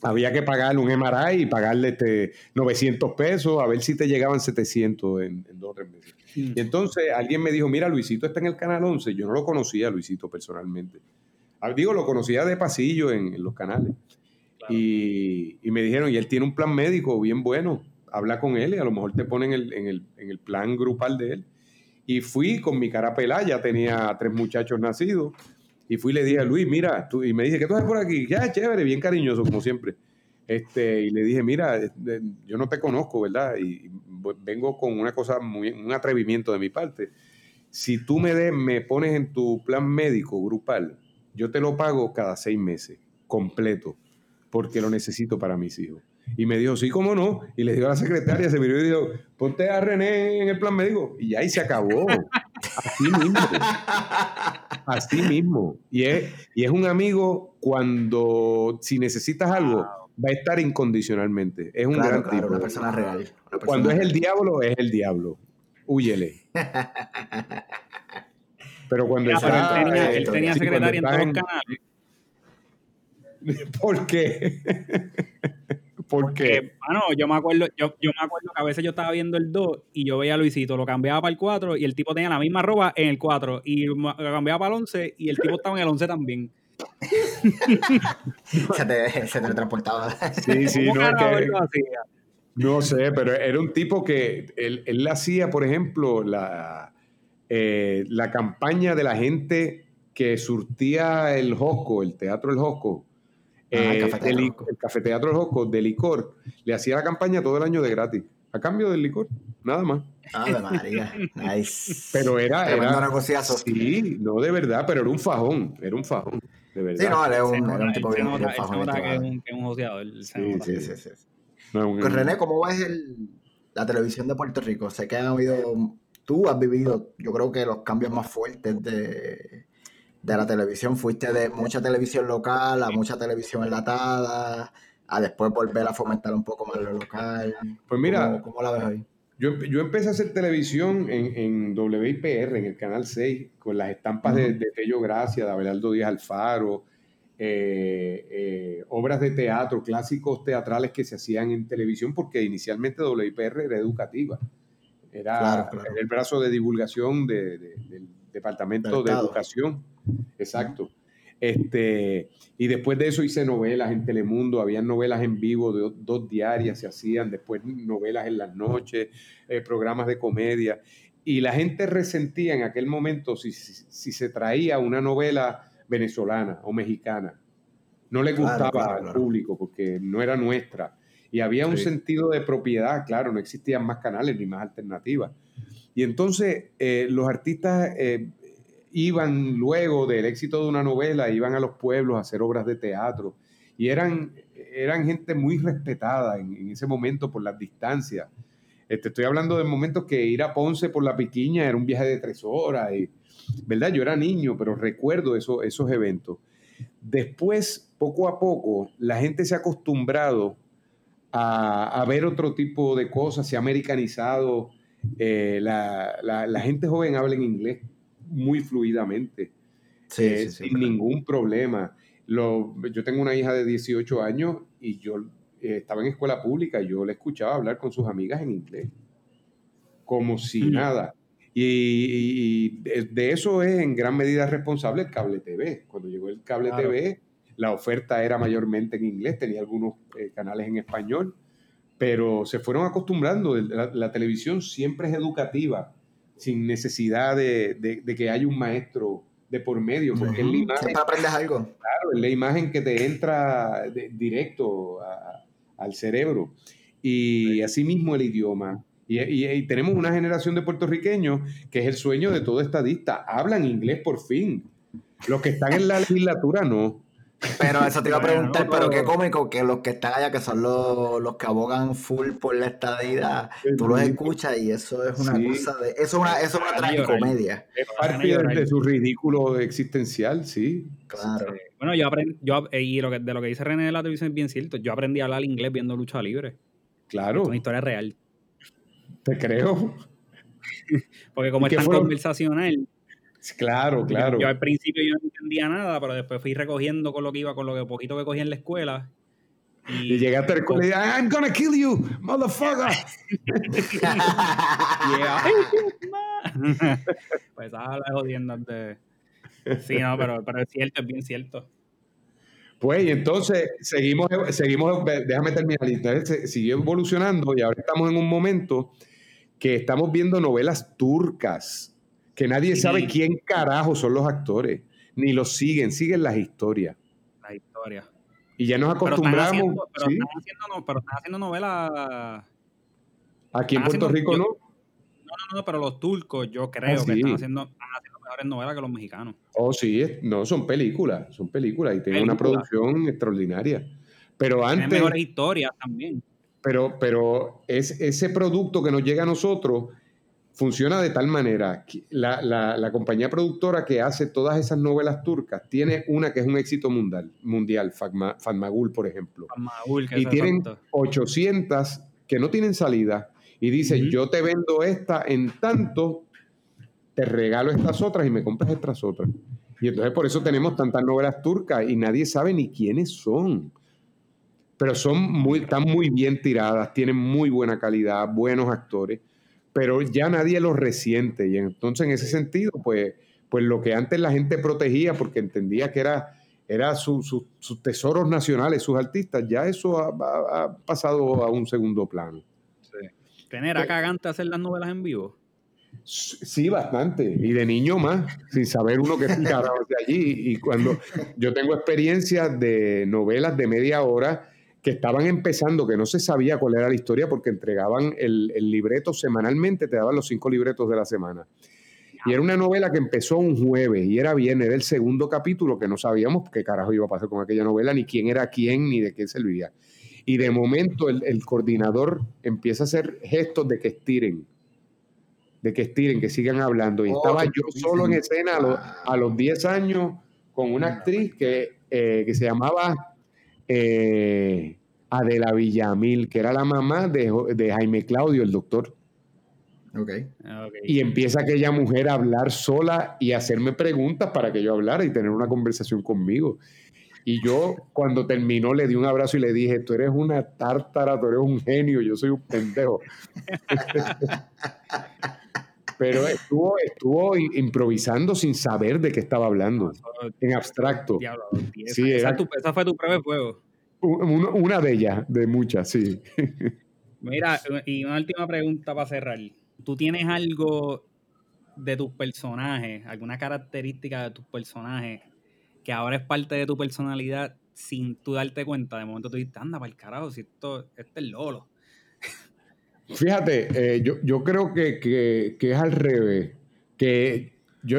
había que pagarle un MRI y pagarle este 900 pesos, a ver si te llegaban 700 en, en dos o tres meses. Y entonces alguien me dijo, mira, Luisito está en el Canal 11, yo no lo conocía, Luisito, personalmente. Ah, digo, lo conocía de pasillo en, los canales. Y, me dijeron, y él tiene un plan médico bien bueno, habla con él y a lo mejor te ponen en el, plan grupal de él. Y fui con mi cara pelada, ya tenía tres muchachos nacidos. Y fui y le dije a Luis, mira, tú, y me dice, ¿qué tú haces por aquí? Ya, chévere, bien cariñoso, como siempre. Este, y le dije, mira, yo no te conozco, ¿verdad? Y, vengo con una cosa, muy, un atrevimiento de mi parte. Si tú me, de, me pones en tu plan médico grupal, yo te lo pago cada seis meses, completo, porque lo necesito para mis hijos. Y me dijo, sí, cómo no. Y le dijo a la secretaria, se miró y dijo, ponte a René en el plan médico. Y ahí se acabó. Así mismo. Así mismo. Y es, y es un amigo cuando, si necesitas algo, va a estar incondicionalmente. Es un gran tipo. Una persona real. cuando es el diablo, es el diablo. Huyele. (laughs) Pero cuando está, él tenía, él tenía secretaria en todos los canales. ¿Por qué? (laughs) Porque, bueno, yo me acuerdo, yo, yo, me acuerdo que a veces yo estaba viendo el 2 y yo veía a Luisito, lo cambiaba para el 4 y el tipo tenía la misma ropa en el 4 y lo cambiaba para el 11 y el tipo estaba en el 11 también. (laughs) se, te, se transportaba. Sí, sí, no, que, no sé, pero era un tipo que él, él hacía, por ejemplo, la, eh, la campaña de la gente que surtía el Josco, el Teatro El Josco, eh, el, cafeteatro el, Josco de licor, le hacía la campaña todo el año de gratis, a cambio del licor, nada más. Ave María, nice. Pero era, era Sí, no de verdad, pero era un fajón, era un fajón, de verdad. Sí, no, era un, era un tipo bien, bien fajón. Que es un, que es un joseador. Sí, sí, sí, sí. pues René, ¿cómo ves el, la televisión de Puerto Rico? Sé que han habido, tú has vivido, yo creo que los cambios más fuertes de de la televisión? ¿Fuiste de mucha televisión local a mucha televisión enlatada? A después volver a fomentar un poco más lo local. Pues mira, ¿cómo, la ves ahí? Yo, yo, empecé a hacer televisión en, en, WIPR, en el Canal 6, con las estampas de, de Tello Gracia, de Abelardo Díaz Alfaro, eh, eh, obras de teatro, clásicos teatrales que se hacían en televisión, porque inicialmente WIPR era educativa. Era, el brazo de divulgación de, del Departamento de Educación. Exacto. Este, y después de eso hice novelas en Telemundo, habían novelas en vivo de dos diarias, se hacían, después novelas en las noches, eh, programas de comedia. Y la gente resentía en aquel momento si, si, se traía una novela venezolana o mexicana. No le gustaba al público porque no era nuestra. Y había un sentido de propiedad, claro, no existían más canales ni más alternativas. Y entonces eh, los artistas eh, iban luego del éxito de una novela, iban a los pueblos a hacer obras de teatro y eran, eran gente muy respetada en, ese momento por las distancias. Este, estoy hablando de momentos que ir a Ponce por la Piquiña era un viaje de tres horas, y, ¿verdad? Yo era niño, pero recuerdo eso, esos eventos. Después, poco a poco, la gente se ha acostumbrado a, ver otro tipo de cosas, se ha americanizado. Eh, la, la, gente joven habla en inglés muy fluidamente, eh, sin ningún problema. Lo, yo tengo una hija de 18 años y yo eh, estaba en escuela pública y yo le escuchaba hablar con sus amigas en inglés, como si mm. nada. Y, de eso es en gran medida responsable el cable TV. Cuando llegó el cable TV, la oferta era mayormente en inglés, tenía algunos eh, canales en español, pero se fueron acostumbrando. la, televisión siempre es educativa sin necesidad de, que haya un maestro de por medio, porque es la imagen. aprendes algo. Claro, es la imagen que te entra directo al cerebro. Y asimismo el idioma. Y, tenemos una generación de puertorriqueños que es el sueño de todo estadista. Hablan inglés por fin. Los que están en la legislatura no. Pero eso te iba a preguntar, pero qué cómico que los que están allá, que son los, los que abogan full por la estadidad, tú los escuchas y eso es una cosa de. Eso es una, eso es una tragicomedia. Es parte de, su ridículo existencial, sí. Claro. Bueno, yo aprendí, yo, y lo que, de lo que dice René de la televisión es bien cierto. Yo aprendí a hablar inglés viendo lucha libre. Claro. Es una historia real. Te creo. (laughs) Porque como es tan conversacional, Claro, claro. Yo, al principio yo no entendía nada, pero después fui recogiendo con lo que iba, con lo que poquito que cogía en la escuela. Y, llegaste al colegio, I'm gonna kill you, motherfucker. (laughs) (laughs) pues estaba jodiendo antes. Sí, no, pero, pero es cierto, es bien cierto. Pues, y entonces seguimos, seguimos, déjame terminar, entonces siguió evolucionando y ahora estamos en un momento que estamos viendo novelas turcas que nadie sabe quién carajo son los actores. ni los siguen, siguen las historias. Las historias. Y ya nos acostumbramos. Pero están haciendo, pero haciendo, pero están haciendo novelas. Aquí en Puerto Rico no. No, no, no, pero los turcos yo creo ah, que están haciendo, mejores novelas que los mexicanos. Oh, sí, no, son películas, son películas y tienen una producción extraordinaria. Pero antes. Tienen mejores historias también. Pero, pero es, ese producto que nos llega a nosotros funciona de tal manera que la, la, compañía productora que hace todas esas novelas turcas tiene una que es un éxito mundial, mundial Fatmagul, por ejemplo. y tienen 800 que no tienen salida y dicen, yo te vendo esta en tanto, te regalo estas otras y me compras estas otras. Y entonces por eso tenemos tantas novelas turcas y nadie sabe ni quiénes son. Pero son muy, están muy bien tiradas, tienen muy buena calidad, buenos actores pero ya nadie los resiente. Y entonces, en ese sentido, pues, pues lo que antes la gente protegía porque entendía que era, era sus tesoros nacionales, sus artistas, ya eso ha, pasado a un segundo plano. Sí. ¿Tener a cagante hacer las novelas en vivo? Sí, bastante. Y de niño más, sin saber uno que carajo de allí. Y cuando yo tengo experiencia de novelas de media hora que estaban empezando, que no se sabía cuál era la historia porque entregaban el, libreto semanalmente, te daban los cinco libretos de la semana. Y era una novela que empezó un jueves y era bien, era el segundo capítulo que no sabíamos qué carajo iba a pasar con aquella novela, ni quién era quién, ni de qué servía. Y de momento el, coordinador empieza a hacer gestos de que estiren, de que estiren, que sigan hablando. Y oh, estaba yo solo en escena a los, 10 años con una actriz que, eh, que se llamaba eh, Adela Villamil, que era la mamá de, Jaime Claudio, el doctor. Ah, okay. Y empieza aquella mujer a hablar sola y hacerme preguntas para que yo hablara y tener una conversación conmigo. Y yo, cuando terminó, le di un abrazo y le dije: Tú eres una tártara, tú eres un genio, yo soy un pendejo. (laughs) Pero estuvo, estuvo improvisando sin saber de qué estaba hablando, en abstracto. sí, esa, fue tu prueba de fuego. Una, de ellas, de muchas, sí. Mira, (laughs) y una última pregunta para cerrar. ¿Tú tienes algo de tus personajes, alguna característica de tus personajes que ahora es parte de tu personalidad sin tú darte cuenta? De momento tú dices, anda para el carajo, si esto, este es Lolo. Fíjate, eh, yo, creo que, es al revés. Que yo,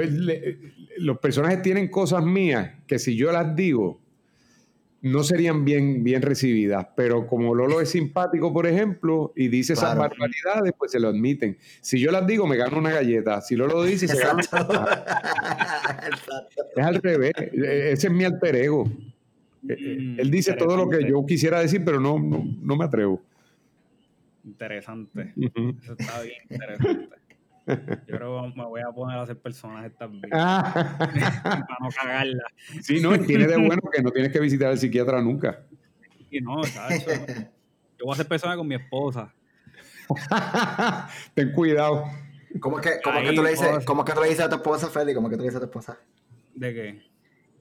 los personajes tienen cosas mías que si yo las digo, no serían bien, bien recibidas. Pero como Lolo es simpático, por ejemplo, y dice esas barbaridades, pues se lo admiten. Si yo las digo, me gano una galleta. Si Lolo dice, se gana. es al revés. E, ese es mi alter ego. E, e, mm, Él dice todo lo que yo quisiera decir, pero no, no me atrevo. Interesante. Eso está bien interesante. Yo creo que me voy a poner a hacer personajes también. (laughs) para no cagarla. Sí, no, tiene de bueno que no tienes que visitar al psiquiatra nunca. Sí, no, ¿sabes? Yo voy a hacer personas con mi esposa. (laughs) Ten cuidado. ¿Cómo es que, cómo que, tú le dices, ¿Cómo es que tú le dices a tu esposa, Feli? ¿Cómo es que tú le dices a tu esposa? ¿De qué?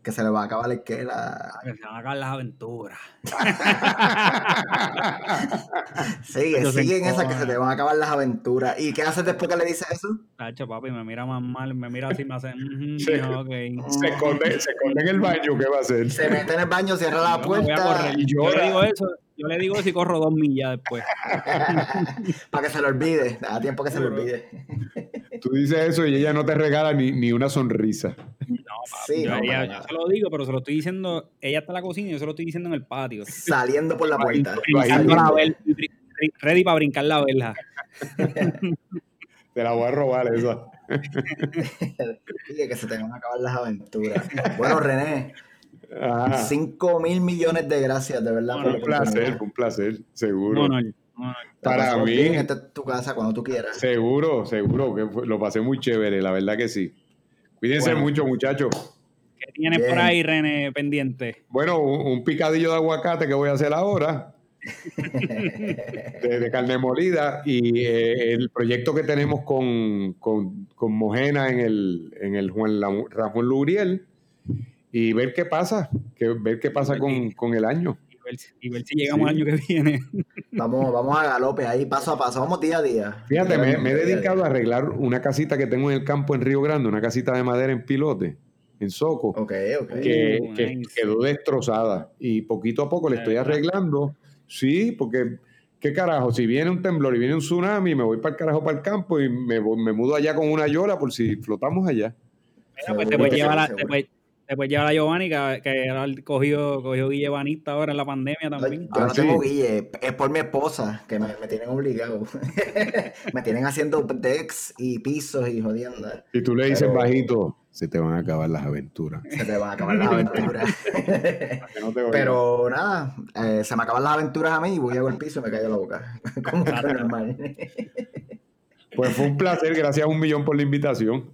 Que se le va a acabar la esquela. Que se van a acabar las aventuras. (laughs) sigue, sigue en esa que se te van a acabar las aventuras. ¿Y qué haces después que le dices eso? Tacho, papi, me mira más mal, me mira así, me hace. (laughs) se, esconde, se esconde en el baño, ¿qué va a hacer? Se mete en el baño, cierra la puerta. Y yo le digo eso. Yo le digo si corro dos millas después. (laughs) Para que se lo olvide. Da tiempo que se lo olvide. Tú dices eso y ella no te regala ni, ni una sonrisa. No, papi, yo, se lo digo, pero se lo estoy diciendo. Ella está en la cocina y yo se lo estoy diciendo en el patio. Saliendo por la puerta. ready para brincar la vela. Te la voy a robar esa. (laughs) que se te van a acabar las aventuras. Bueno, René. 5 mil millones de gracias, de verdad. un placer, un placer, seguro. Para mí. Esta es tu casa cuando tú quieras. Seguro, seguro, que lo pasé muy chévere, la verdad que sí. Cuídense mucho, muchachos. ¿Qué tienes por ahí, René, pendiente? Bueno, un, picadillo de aguacate que voy a hacer ahora. (laughs) de, carne molida y eh, el proyecto que tenemos con, con, con Mojena en el, en el Juan Ramón Luriel y ver qué pasa, que, ver qué pasa con, el año. Y ver, si llegamos al año que viene. Vamos, vamos a galope ahí, paso a paso, vamos día a día. Fíjate, me, he dedicado a arreglar una casita que tengo en el campo en Río Grande, una casita de madera en pilote, en Soco, Ok, ok. que, que nice. quedó destrozada. Y poquito a poco le estoy arreglando. Sí, porque, ¿qué carajo? Si viene un temblor y viene un tsunami, me voy para el carajo para el campo y me, voy- me mudo allá con una yola por si flotamos allá. Mira, pues te puedes llevar a, seguro. te puedes, puedes llevar a Giovanni, que, que ahora cogió, cogió Guille Banista ahora en la pandemia también. Yo no Ah, tengo guille, es por mi esposa, que me, me tienen obligado. (laughs) me tienen haciendo decks y pisos y jodiendas. Y tú le dices Pero- bajito, se te van a acabar las aventuras. Se te van a acabar las (laughs) aventuras. No. Pero nada, eh, se me acaban las aventuras a mí y voy a el piso y me cayó la boca. (laughs) Como normal. Pues fue un placer, gracias a un millón por la invitación.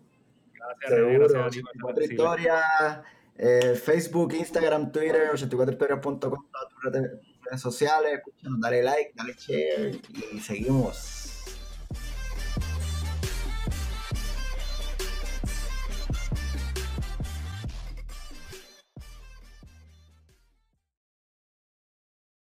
Gracias, gracias por 84 participar. historias, eh, Facebook, Instagram, Twitter, 84historias.com, todas tus redes redes sociales. Escúchanos, dale like, dale share y seguimos.